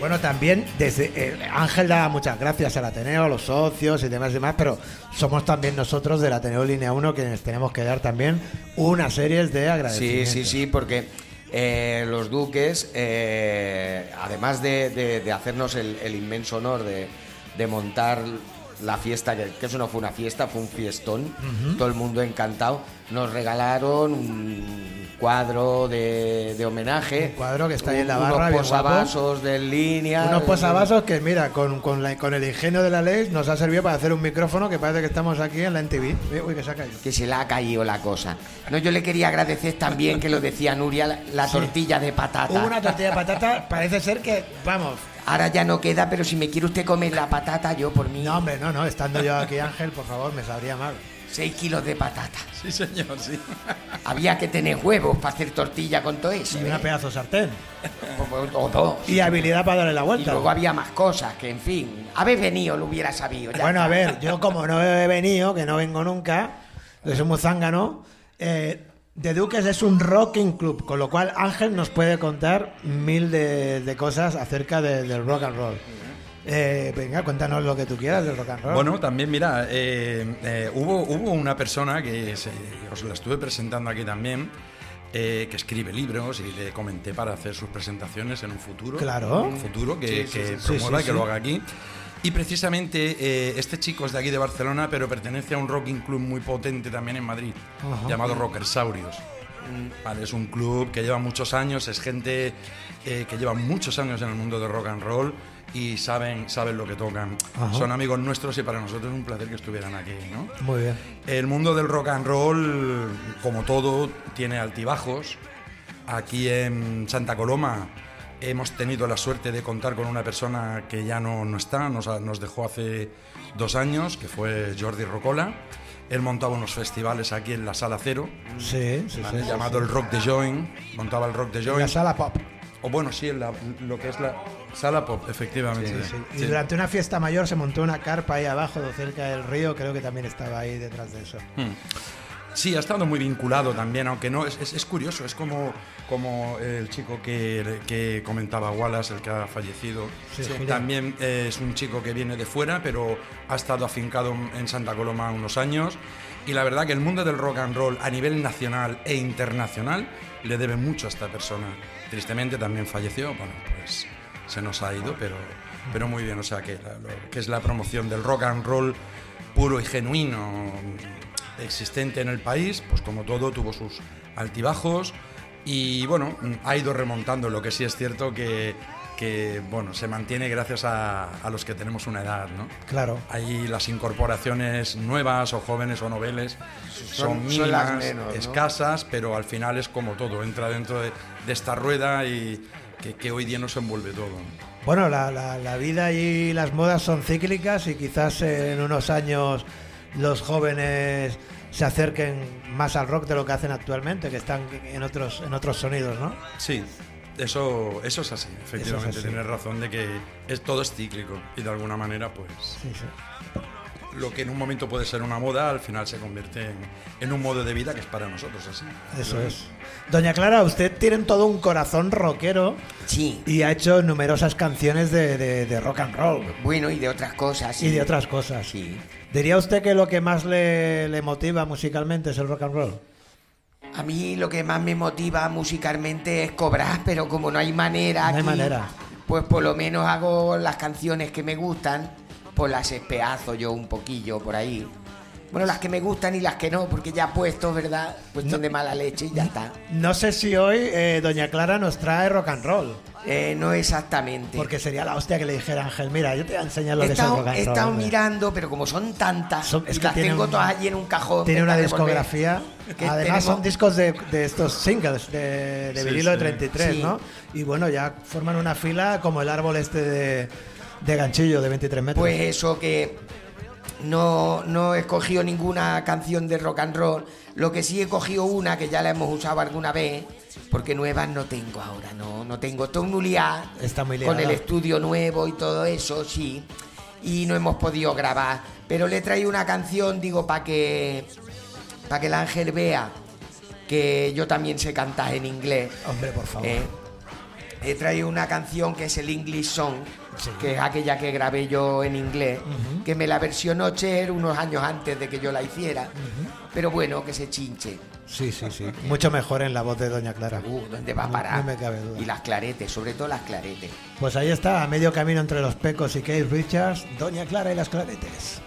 Bueno, también desde eh, Ángel da muchas gracias al Ateneo, a los socios y demás y demás, pero somos también nosotros del Ateneo Línea 1 quienes tenemos que dar también unas series de Sí, agradecimientos. sí, sí, porque eh, los duques, eh, además de, de- de hacernos el, el inmenso honor de, de montar la fiesta, que, que eso no fue una fiesta, fue un fiestón, todo el mundo encantado, nos regalaron un cuadro de, de homenaje. Un cuadro que está ahí en la unos barra, guapo. posavasos de línea. Unos posavasos que, mira, con, con, la- con el ingenio de la ley nos ha servido para hacer un micrófono que parece que estamos aquí en la NTV. Uy, Uy, que se ha caído. que se le ha caído la cosa. No, yo le quería agradecer también que lo decía Nuria, la, la tortilla de patata. Hubo una tortilla de patata, parece ser que, vamos, Ahora ya no queda, pero si me quiere usted comer la patata, yo por mí. no, hombre, no, no, estando yo aquí, Ángel, por favor, me sabría mal. 6 kilos de patata. Sí, señor, sí. Había que tener huevos para hacer tortilla con todo eso. Y ¿eh? una pedazo de sartén. O, o dos. Y habilidad para darle la Y vuelta. luego había más cosas, que en fin. Habéis venido, lo hubiera sabido. ya Bueno, a ver, yo como no he venido, que no vengo nunca, que soy muy zángano, eh, The Duques es un rocking club, con lo cual Ángel nos puede contar mil de, de cosas acerca de- del rock and roll. Eh, venga, cuéntanos lo que tú quieras del rock and roll. Bueno, también, mira, eh, eh, hubo, hubo una persona que se- os la estuve presentando aquí también, eh, que escribe libros y le comenté para hacer sus presentaciones en un futuro. Claro. En un futuro que, Sí, que sí, sí. promueva Sí, y sí, que lo haga aquí. Y precisamente eh, este chico es de aquí de Barcelona, pero pertenece a un rocking club muy potente también en Madrid, Ajá. llamado Rockersaurios. Vale, es un club que lleva muchos años, es gente eh, que lleva muchos años en el mundo del rock and roll y saben, saben lo que tocan. Ajá. Son amigos nuestros y para nosotros es un placer que estuvieran aquí, ¿no? Muy bien. El mundo del rock and roll, como todo, tiene altibajos. Aquí en Santa Coloma hemos tenido la suerte de contar con una persona que ya no, no está, nos, dejó hace dos años, que fue Jordi Rocola. Él montaba unos festivales aquí en la Sala Cero, Sí, sí, ¿vale? sí. llamado el Rock de Join. Montaba el Rock de En Join. la sala pop. O bueno, sí, en la- lo que es la Sala Pop, efectivamente. Y Sí. durante una fiesta mayor se montó una carpa ahí abajo, cerca del río, creo que también estaba ahí detrás de eso. Hmm. Sí, ha estado muy vinculado también, aunque no, es, es- es curioso, es como, como el chico que, que comentaba Wallace, el que ha fallecido. Sí, Sí. También eh, es un chico que viene de fuera, pero ha estado afincado en Santa Coloma unos años. Y la verdad que el mundo del rock and roll a nivel nacional e internacional le debe mucho a esta persona. Tristemente también falleció, bueno, pues se nos ha ido, pero, pero muy bien, o sea que, la- lo que es la promoción del rock and roll puro y genuino existente en el país, pues como todo tuvo sus altibajos y bueno, ha ido remontando, lo que sí es cierto que, que bueno, se mantiene gracias a, a los que tenemos una edad, ¿no? Claro. Ahí las incorporaciones nuevas o jóvenes o noveles son, Son- son mínimas, las menos, ¿no? escasas, pero al final es como todo, entra dentro de, de esta rueda y que, que hoy día nos envuelve todo. Bueno, la, la- la vida y las modas son cíclicas y quizás en unos años los jóvenes se acerquen más al rock de lo que hacen actualmente, que están en otros, en otros sonidos, ¿no? Sí, eso, eso es así, efectivamente, así. tienes razón de que es, todo es cíclico y de alguna manera pues... Sí, sí. lo que en un momento puede ser una moda, al final se convierte en, en un modo de vida que es para nosotros así. Eso es. Doña Clara, usted tiene todo un corazón rockero Sí. y ha hecho numerosas canciones de, de- de rock and roll Bueno, y de otras cosas. sí. y de otras cosas. Sí. ¿Diría usted que lo que más le, le motiva musicalmente es el rock and roll? A mí lo que más me motiva musicalmente es cobrar, pero como no hay manera No hay manera. pues por lo menos hago las canciones que me gustan, pues las espeazo yo un poquillo por ahí. Bueno, las que me gustan y las que no, porque ya puesto, ¿verdad? Cuestión de mala leche y ya está. No sé si hoy eh, Doña Clara nos trae rock and roll, Eh, no exactamente. porque sería la hostia que le dijera Ángel, mira, yo te voy a enseñar lo he que estado, he estado hombre". mirando, pero como son tantas, Son- es y que las tengo un- todas allí en un cajón. Tiene una discografía. (laughs) que Además, tenemos- son discos de, de estos singles de, de Sí, vinilo de sí. 33, Sí. ¿no? Y bueno, ya forman una fila como el árbol este de, de ganchillo de 23 metros. Pues eso que no, no he cogido ninguna canción de rock and roll. Lo que sí he cogido una que ya la hemos usado alguna vez, porque nuevas no tengo ahora, no, no tengo. Estoy muy Está muy con el liada. estudio nuevo y todo eso, sí. Y no hemos podido grabar. Pero le he traído una canción, digo, para que, para que el ángel vea que yo también sé cantar en inglés. Hombre, por favor. Eh, he traído una canción que es el English Song, Sí. que es aquella que grabé yo en inglés, que me la versionó Cher unos años antes de que yo la hiciera. Pero bueno, que se chinche. Sí, sí, sí. Mucho mejor en la voz de Doña Clara. Uh, ¿dónde va a parar? no me cabe duda. Y las claretes, sobre todo las claretes. Pues ahí está, a medio camino entre los Pecos y Keith Richards, Doña Clara y las Claretes.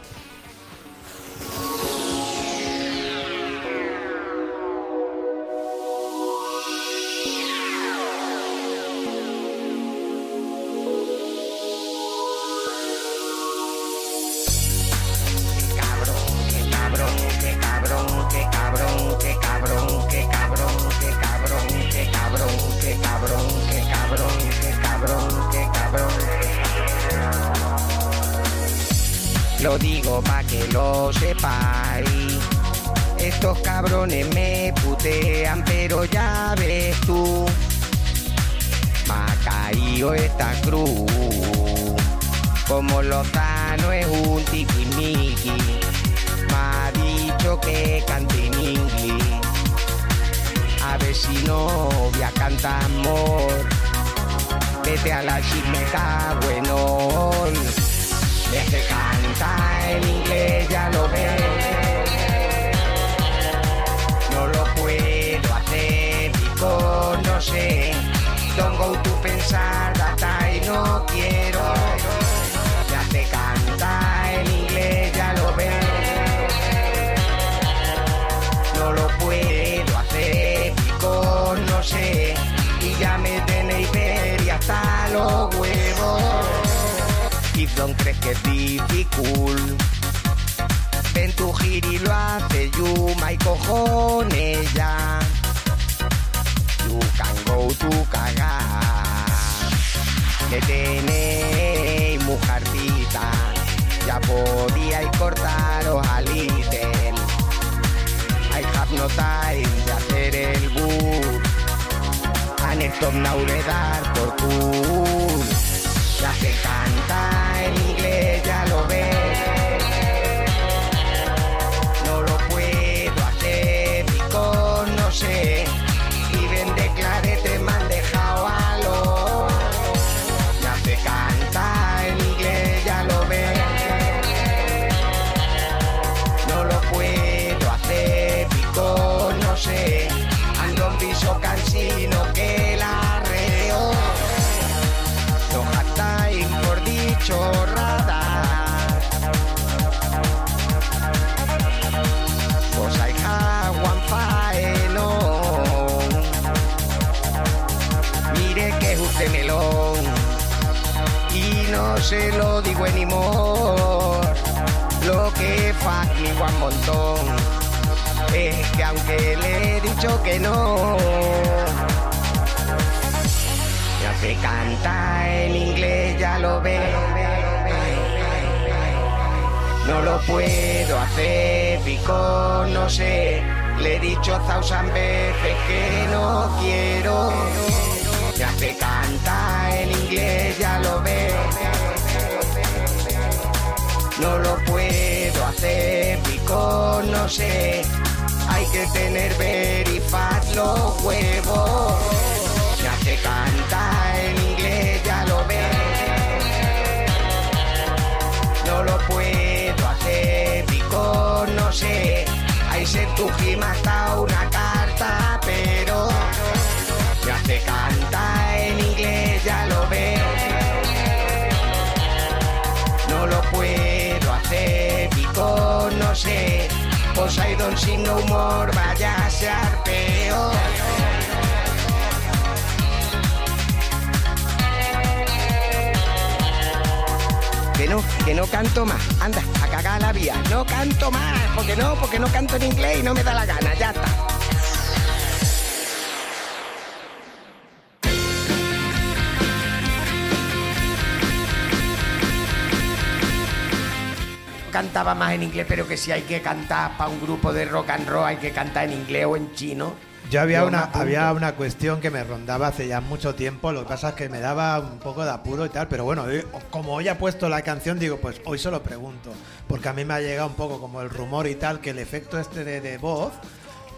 Don't crees que es difícil. Ven tu gir y lo hace Yuma y cojones ya. You can go to cagar. Que tenéis mujercita. Ya podíais cortaros al ítem. I have no time de hacer el boot. And stop now de dar por cool. Ya se lo ves. Lo digo anymore. Lo que me un montón. Es que aunque le he dicho que no. Ya se canta en inglés, ya lo veo. No lo puedo hacer, pico, no sé. Le he dicho thousand veces que no quiero. Ya se canta en inglés, ya lo veo. No lo puedo hacer pico, no sé. Hay que tener verifaz los huevos. Se hace canta en inglés, ya lo ves. No lo puedo hacer pico, no sé. Hay ser tu hasta Poseidon sin humor, vaya a ser peor. Que no, que no canto más. Anda, a cagar la vía. No canto más. Porque no, porque no canto en inglés y no me da la gana. Ya está. Cantaba más en inglés, pero que si hay que cantar para un grupo de rock and roll, hay que cantar en inglés o en chino. Yo había Yo una, había una cuestión que me rondaba hace ya mucho tiempo, lo que pasa es que me daba un poco de apuro y tal, pero bueno, hoy- como hoy ha puesto la canción, digo, pues hoy se lo pregunto, porque a mí me ha llegado un poco como el rumor y tal, que el efecto este de, de voz,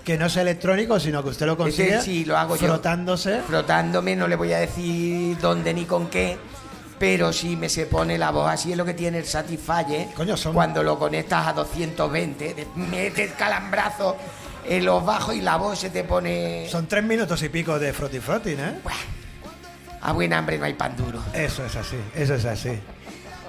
que no es electrónico, sino que usted lo consigue Ese sí, lo hago yo. frotándose. frotándome, no le voy a decir dónde ni con qué, pero si me se pone la voz, así es lo que tiene el Satisfyer. Coño, son- Cuando lo conectas a 220, te metes calambrazo en los bajos y la voz se te pone... Son tres minutos y pico de froti frotting, ¿eh? Buah, a buen hambre no hay pan duro. Eso es así, eso es así.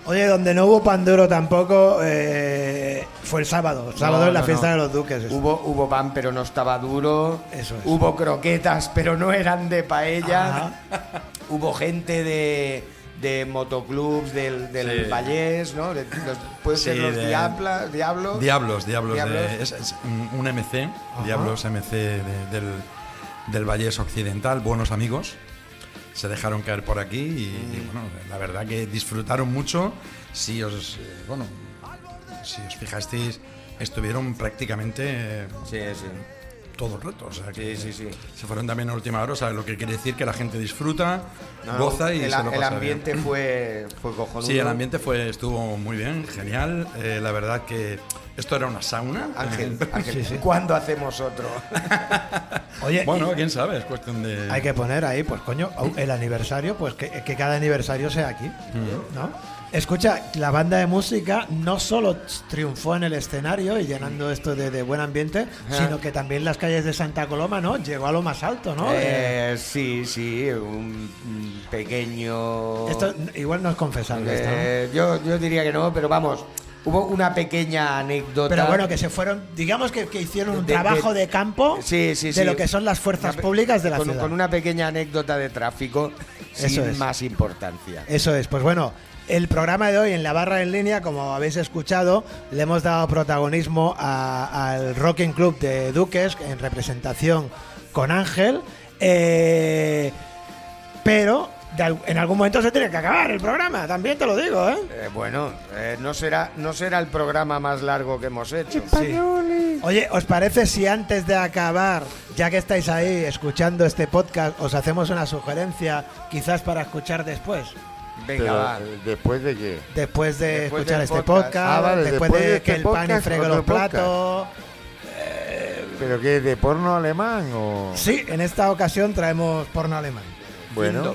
Oye, donde no hubo pan duro tampoco eh, fue el sábado. El sábado No, en la no, fiesta no. de los duques. Hubo, hubo pan, pero no estaba duro. Eso es. Hubo croquetas, pero no eran de paella. Ajá. (laughs) Hubo gente de, de motoclubs del, del Sí. Vallés, ¿no? De- los- puede ser los de- diabla- diablos. Diablos, Diablos, de- es, es un MC, Diablos MC de- del, del Vallés Occidental, buenos amigos. Se dejaron caer por aquí y, y, bueno, la verdad que disfrutaron mucho. Si os, eh, bueno, si os fijasteis, estuvieron prácticamente eh, Sí, sí. Todo el rato. O sea, que Sí, sí, sí. se fueron también a última hora, o sea, lo que quiere decir que la gente disfruta, No, goza y el, se lo el pasa ambiente bien. fue, fue cojonudo. Sí, el ambiente fue, estuvo muy bien, genial. Eh, la verdad que esto era una sauna. Ángel, (laughs) Ángel, Sí, sí. ¿cuándo hacemos otro? Oye, (laughs) bueno, quién sabe, es cuestión de. Hay que poner ahí, pues coño, el aniversario, pues que, que cada aniversario sea aquí, ¿no? Escucha, la banda de música no solo triunfó en el escenario y llenando esto de, de buen ambiente, sino que también las calles de Santa Coloma, ¿no? Llegó a lo más alto, ¿no? Eh, Eh, sí, sí, un pequeño... esto igual no es confesable. esto, ¿no? Eh, yo, yo diría que no, pero vamos, hubo una pequeña anécdota. Pero bueno, que se fueron, digamos que, que hicieron un De- de- trabajo de, campo Sí, sí, de sí. lo que son las fuerzas Una públicas de la con, ciudad. con una pequeña anécdota de tráfico Eso sin es. más importancia. Eso es, pues bueno, el programa de hoy en la barra en línea, como habéis escuchado, le hemos dado protagonismo a- al Rocking Club de Duques en representación con Ángel, eh, pero de en algún momento se tiene que acabar el programa, también te lo digo, ¿eh? Eh, bueno, eh, no, será, no será el programa más largo que hemos hecho. Sí. Oye, ¿os parece si antes de acabar, ya que estáis ahí escuchando este podcast, os hacemos una sugerencia quizás para escuchar después? Venga, Pero, va. eh, ¿Después de qué? Después de Después escuchar este podcast. podcast, Ah, vale, después, después de, de este que el pan y los platos. ¿Pero qué? ¿De porno alemán o...? Sí, en esta ocasión traemos porno alemán. Bueno.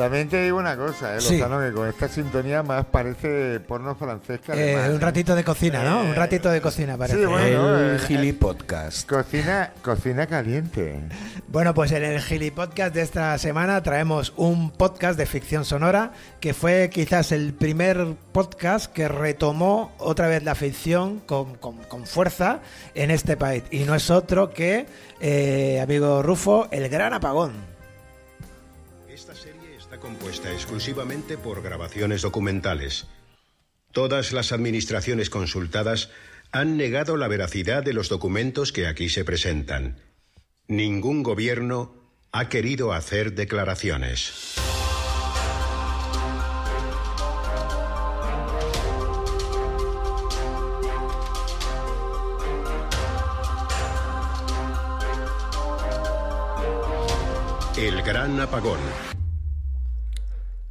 También te digo una cosa, ¿eh, Sí. Lozano, que con esta sintonía más parece porno francés que Eh, un ratito de cocina, ¿no? Un ratito de cocina parece. Sí, bueno, eh, Gili Podcast. Cocina, cocina caliente. Bueno, pues en el Gili Podcast de esta semana traemos un podcast de ficción sonora que fue quizás el primer podcast que retomó otra vez la ficción con, con- con fuerza en este país. Y no es otro que, eh, amigo Rufo, El Gran Apagón compuesta exclusivamente por grabaciones documentales. Todas las administraciones consultadas han negado la veracidad de los documentos que aquí se presentan. Ningún gobierno ha querido hacer declaraciones. El gran apagón.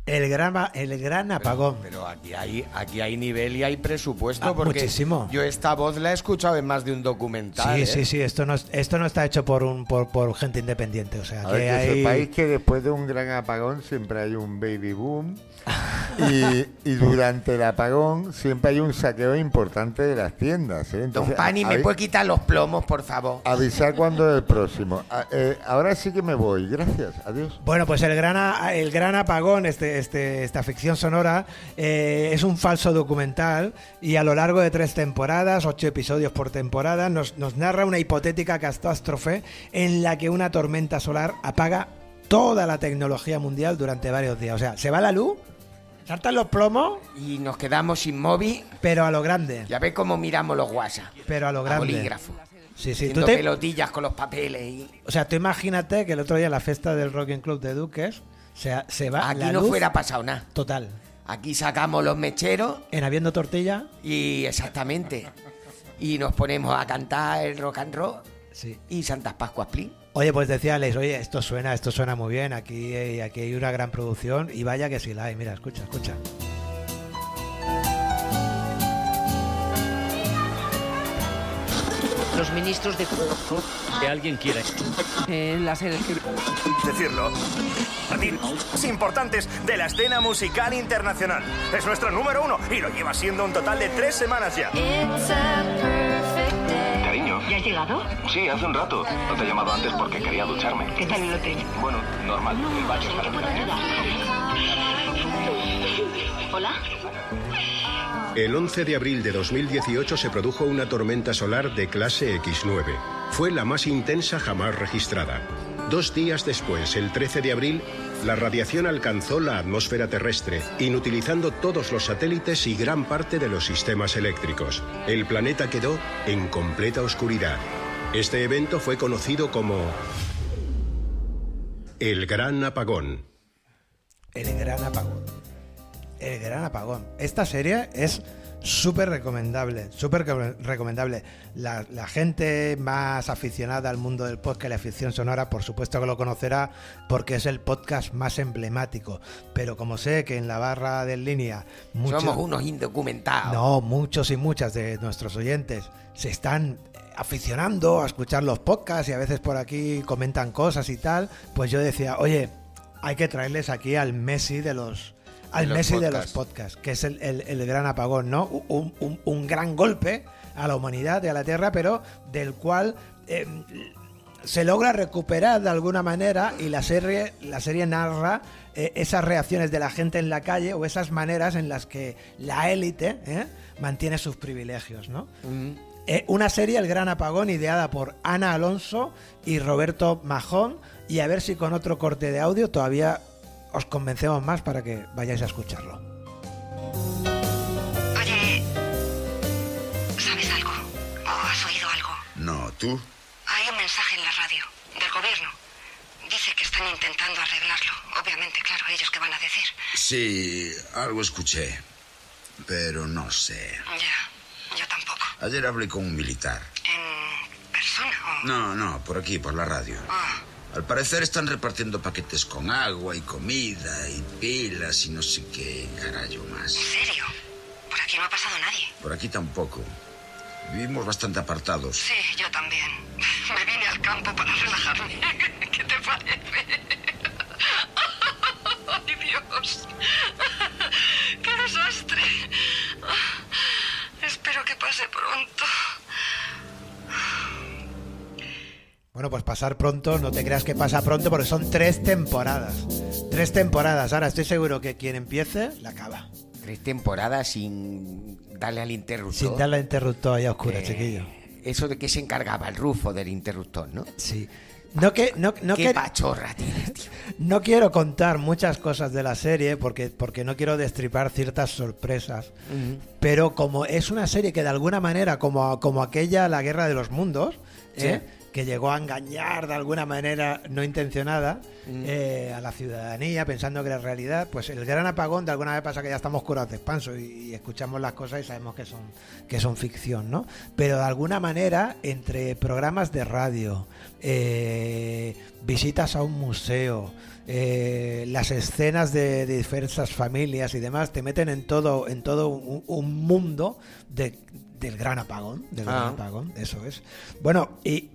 El gran, el gran apagón. Pero aquí hay, aquí hay nivel y hay presupuesto. Ah, porque muchísimo. Yo esta voz la he escuchado en más de un documental. Sí, ¿eh? sí, sí, esto no, es- esto no está hecho por un por, por gente independiente, o sea, A que ver, que hay... sepáis que después de un gran apagón siempre hay un baby boom (laughs) y, y durante el apagón siempre hay un saqueo importante de las tiendas. ¿eh? Don Pani, ¿me puede quitar los plomos, por favor? avisar cuando es el próximo. Ah, eh, ahora sí que me voy. Gracias. Adiós. Bueno, pues el gran, a- el gran apagón, este, este, esta ficción sonora, eh, es un falso documental y a lo largo de tres temporadas, ocho episodios por temporada, nos, nos narra una hipotética catástrofe en la que una tormenta solar apaga toda la tecnología mundial durante varios días. O sea, se va la luz, saltan los plomos, Y nos quedamos inmóvil. pero a lo grande. Ya ve cómo miramos los WhatsApp. Pero a lo A grande. bolígrafo. Sí, sí. Tú Haciendo te- pelotillas con los papeles. Y... o sea, tú imagínate que el otro día la fiesta del Rock and Club de Duques se, se va Aquí la no luz fuera pasado nada. total. Aquí sacamos los mecheros En habiendo tortilla, y exactamente. Y nos ponemos a cantar el rock and roll sí. y Santas Pascuas Plin. Oye, pues decía Alex, oye, esto suena, esto suena muy bien, aquí, hay- aquí hay una gran producción y vaya que sí la hay, mira, escucha, escucha. Los ministros de que alguien quiera. eh, las decirlo. Artistas importantes de la escena musical internacional. Es nuestro número uno y lo lleva siendo un total de tres semanas ya. Cariño. ¿Ya has llegado? Sí, hace un rato. No te he llamado antes porque quería ducharme. ¿Qué tal el hotel? Bueno, normal. El baño está reparado. Hola. El 11 de abril de 2018 se produjo una tormenta solar de clase X9. Fue la más intensa jamás registrada. Dos días después, el 13 de abril, la radiación alcanzó la atmósfera terrestre, inutilizando todos los satélites y gran parte de los sistemas eléctricos. El planeta quedó en completa oscuridad. Este evento fue conocido como el Gran Apagón. El gran apagón. El gran apagón. Esta serie es súper recomendable, súper re- recomendable. La, la gente más aficionada al mundo del podcast y la ficción sonora, por supuesto que lo conocerá porque es el podcast más emblemático. Pero como sé que en la barra de línea muchos... Somos unos indocumentados. No, muchos y muchas de nuestros oyentes se están aficionando a escuchar los podcasts y a veces por aquí comentan cosas y tal. Pues yo decía, oye, hay que traerles aquí al Messi de los al De Messi de los podcasts. que es el, el- el gran apagón, ¿no? Un, un- un gran golpe a la humanidad y a la Tierra, pero del cual eh, se logra recuperar de alguna manera y la serie, la serie narra eh, esas reacciones de la gente en la calle o esas maneras en las que la élite ¿eh? mantiene sus privilegios, ¿no? Eh, una serie, El Gran Apagón, ideada por Ana Alonso y Roberto Majón. Y a ver si con otro corte de audio todavía os convencemos más para que vayáis a escucharlo. Oye, ¿sabes algo? ¿O has oído algo? No, tú. Hay un mensaje en la radio del gobierno. Dice que están intentando arreglarlo. Obviamente, claro, ellos qué van a decir. Sí, algo escuché. Pero no sé. Ya, yo tampoco. Ayer hablé con un militar. ¿En persona o...? No, no, por aquí, por la radio. Ah, Al parecer están repartiendo paquetes con agua y comida y pilas y no sé qué carayo más. ¿En serio? Por aquí no ha pasado nadie. Por aquí tampoco. Vivimos bastante apartados. Sí, yo también. (laughs) Me vine al campo para relajarme. (laughs) ¿Qué te parece? (laughs) ¡Ay, Dios! ¡Qué desastre! Espero que pase pronto. Bueno, pues pasar pronto, no te creas que pasa pronto porque son tres temporadas. Tres temporadas. Ahora estoy seguro que quien empiece la acaba. Tres temporadas sin darle al interruptor. Sin darle al interruptor ahí a oscura, Eh, chiquillo. Eso de que se encargaba el rufo del interruptor, ¿no? Sí. No que no, no Qué que- pachorra tienes, tío. (laughs) No quiero contar muchas cosas de la serie porque, porque no quiero destripar ciertas sorpresas. Pero como es una serie que de alguna manera, como, como aquella La Guerra de los Mundos, Sí. ¿eh? Que llegó a engañar de alguna manera no intencionada Mm. eh, a la ciudadanía pensando que era realidad, pues el gran apagón de alguna vez pasa que ya estamos curados de expanso y, y escuchamos las cosas y sabemos que son, que son ficción, ¿no? Pero de alguna manera, entre programas de radio, eh, visitas a un museo, eh, las escenas de, de diversas familias y demás, te meten en todo, en todo un, un mundo de- del gran apagón, del gran Ah. apagón, eso es. Bueno, y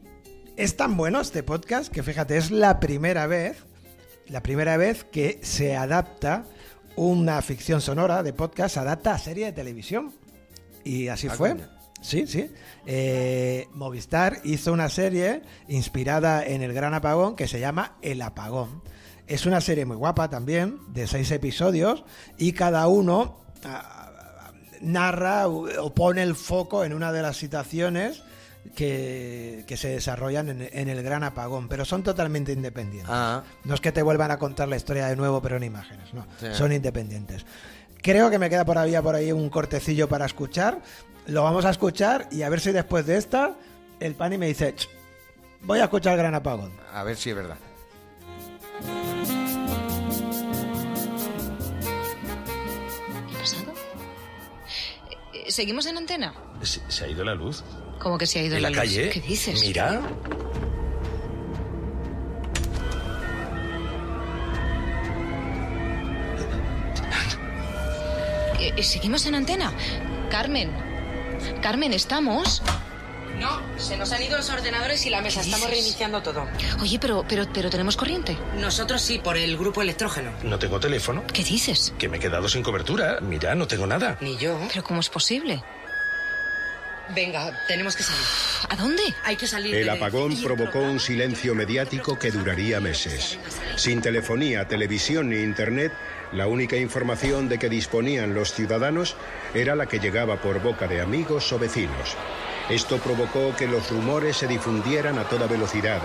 es tan bueno este podcast que fíjate, es la primera vez, la primera vez que se adapta una ficción sonora de podcast, se adapta a serie de televisión. Y así Ah, fue. Sí, sí. Eh, Movistar hizo una serie inspirada en el gran apagón que se llama El Apagón. Es una serie muy guapa también, de seis episodios, y cada uno ah, narra o o pone el foco en una de las situaciones que, que se desarrollan en, en el gran apagón, pero son totalmente independientes. Ah. No es que te vuelvan a contar la historia de nuevo, pero en imágenes, no. Sí. Son independientes. Creo que me queda por ahí, por ahí un cortecillo para escuchar. Lo vamos a escuchar y a ver si después de esta el Pani me dice, "Ch, voy a escuchar el gran apagón. A ver si es verdad. ¿Qué ha pasado? Eh, ¿Seguimos en antena? Se, se ha ido la luz. ¿Cómo que se ha ido en la, calle. ¿Qué dices? Mira. Eh, eh, ¿Seguimos en antena? Carmen. Carmen, ¿estamos? No, se nos han ido los ordenadores y la mesa. ¿Qué Estamos dices? reiniciando todo. Oye, pero, pero, pero tenemos corriente. Nosotros sí, por el grupo electrógeno. No tengo teléfono. ¿Qué dices? Que me he quedado sin cobertura. Mira, no tengo nada. Ni yo. ¿Pero cómo es posible? Venga, tenemos que salir. ¿A dónde? Hay que salir. El de- apagón provocó un silencio mediático que duraría meses. Sin telefonía, televisión ni internet, la única información de que disponían los ciudadanos era la que llegaba por boca de amigos o vecinos. Esto provocó que los rumores se difundieran a toda velocidad,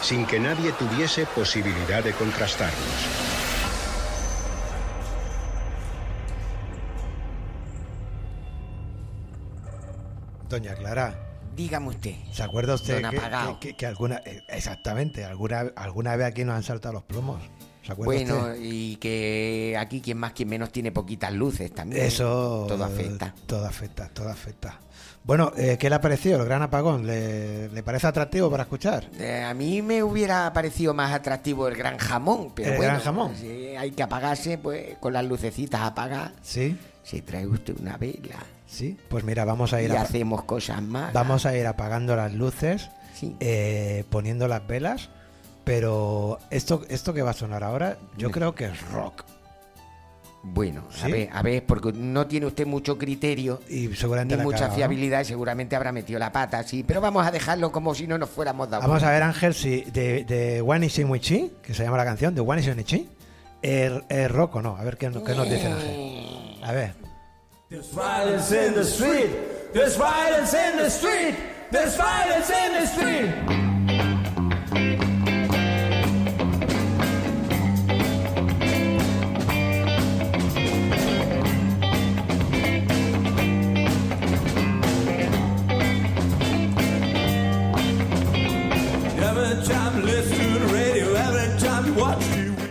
sin que nadie tuviese posibilidad de contrastarlos. Doña Clara, Dígame usted. ¿se acuerda usted que, que- alguna... eh, exactamente, alguna, alguna vez aquí nos han saltado los plomos? ¿Se acuerda Bueno, usted? y que aquí quien más, quien menos tiene poquitas luces también. Eso... Todo afecta. Todo afecta, todo afecta. Bueno, eh, ¿qué le ha parecido el gran apagón? ¿Le, le parece atractivo para escuchar? Eh, a mí me hubiera parecido más atractivo el gran jamón, pero ¿El bueno, gran jamón? si hay que apagarse, pues con las lucecitas apagadas. Sí. Se trae usted una vela Sí, pues mira, vamos a ir y a... hacemos cosas más. Vamos a ir apagando las luces, Sí. eh, poniendo las velas, pero esto, esto que va a sonar ahora, yo creo que es rock. Bueno, a ver, a ver, porque no tiene usted mucho criterio Y seguramente ni mucha cagado, ¿no? fiabilidad y seguramente habrá metido la pata, sí. Pero vamos a dejarlo como si no nos fuéramos dado Vamos a ver, Ángel, si de, de One is in Wichi, que se llama la canción, de One is Wichi, ¿es, es rock o no? A ver qué, qué nos dice Ángel. A ver. Violence in the street. Violence in the street. Violence in the street.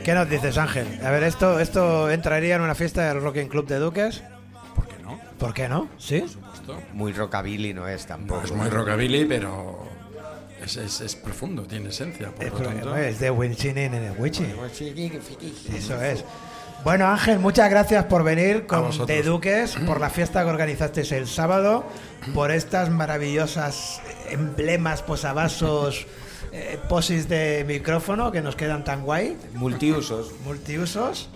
¿Qué nos dices, Ángel? A ver, ¿esto, esto entraría en una fiesta del Rocking Club de Duques? ¿Por qué no? ¿Sí? Muy rockabilly no es tampoco. es muy rockabilly, pero es, es- es profundo, tiene esencia. Por Es, lo tanto, es de Winchin en el Wichi. Eso Eso es. Bueno, Ángel, muchas gracias por venir con. De Duques, por la fiesta que organizasteis el sábado, por estas maravillosas emblemas, posavasos, eh, posis de micrófono que nos quedan tan guay, Multiusos. multiusos.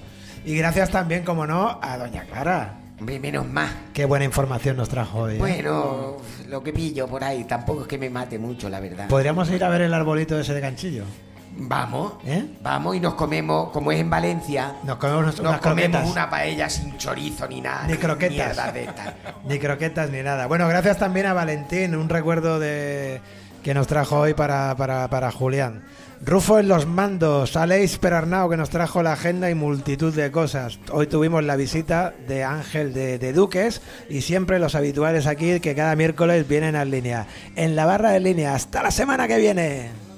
Y gracias también, como no, a Doña Clara. Menos más. Qué buena información nos trajo hoy. ¿eh? Bueno, lo que pillo por ahí tampoco es que me mate mucho, la verdad. Podríamos ir a ver el arbolito ese de ganchillo. Vamos, ¿Eh? vamos y nos comemos, como es en Valencia, Nos comemos nos comemos croquetas. una paella sin chorizo ni nada. Ni croquetas. de estas. (laughs) Ni croquetas ni nada. Bueno, gracias también a Valentín, un recuerdo de, que nos trajo hoy para, para, para Julián. Rufo en los mandos, Aleix Perarnau que nos trajo la agenda y multitud de cosas. Hoy tuvimos la visita de Ángel de, de Duques y siempre los habituales aquí que cada miércoles vienen en línea. En la barra de línea, hasta la semana que viene.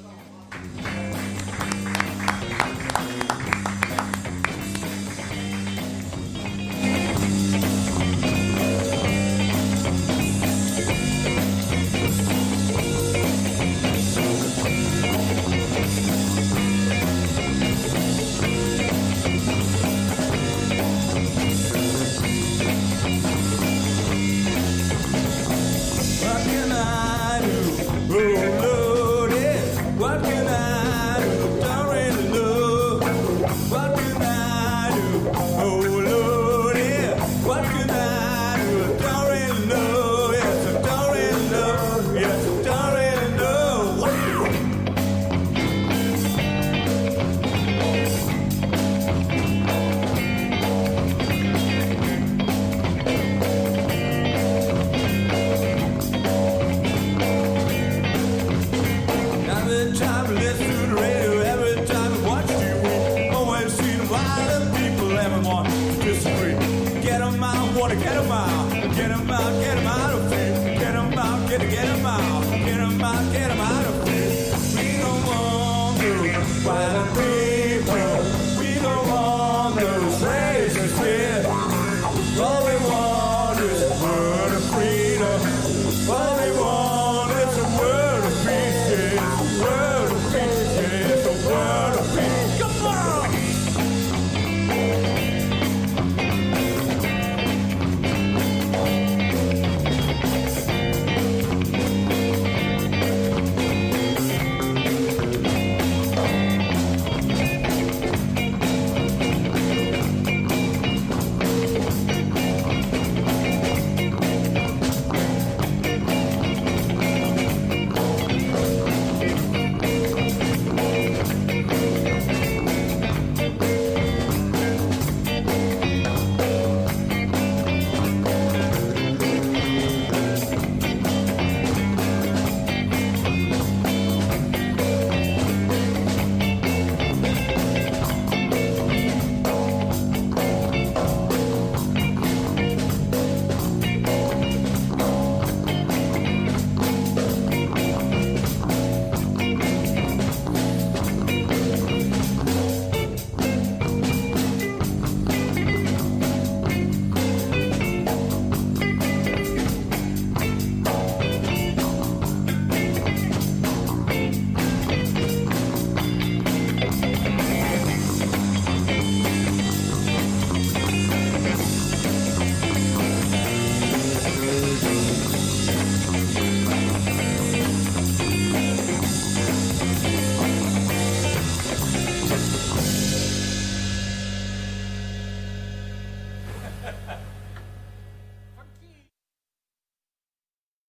Out, get 'em out, get 'em out of here. We don't want to people.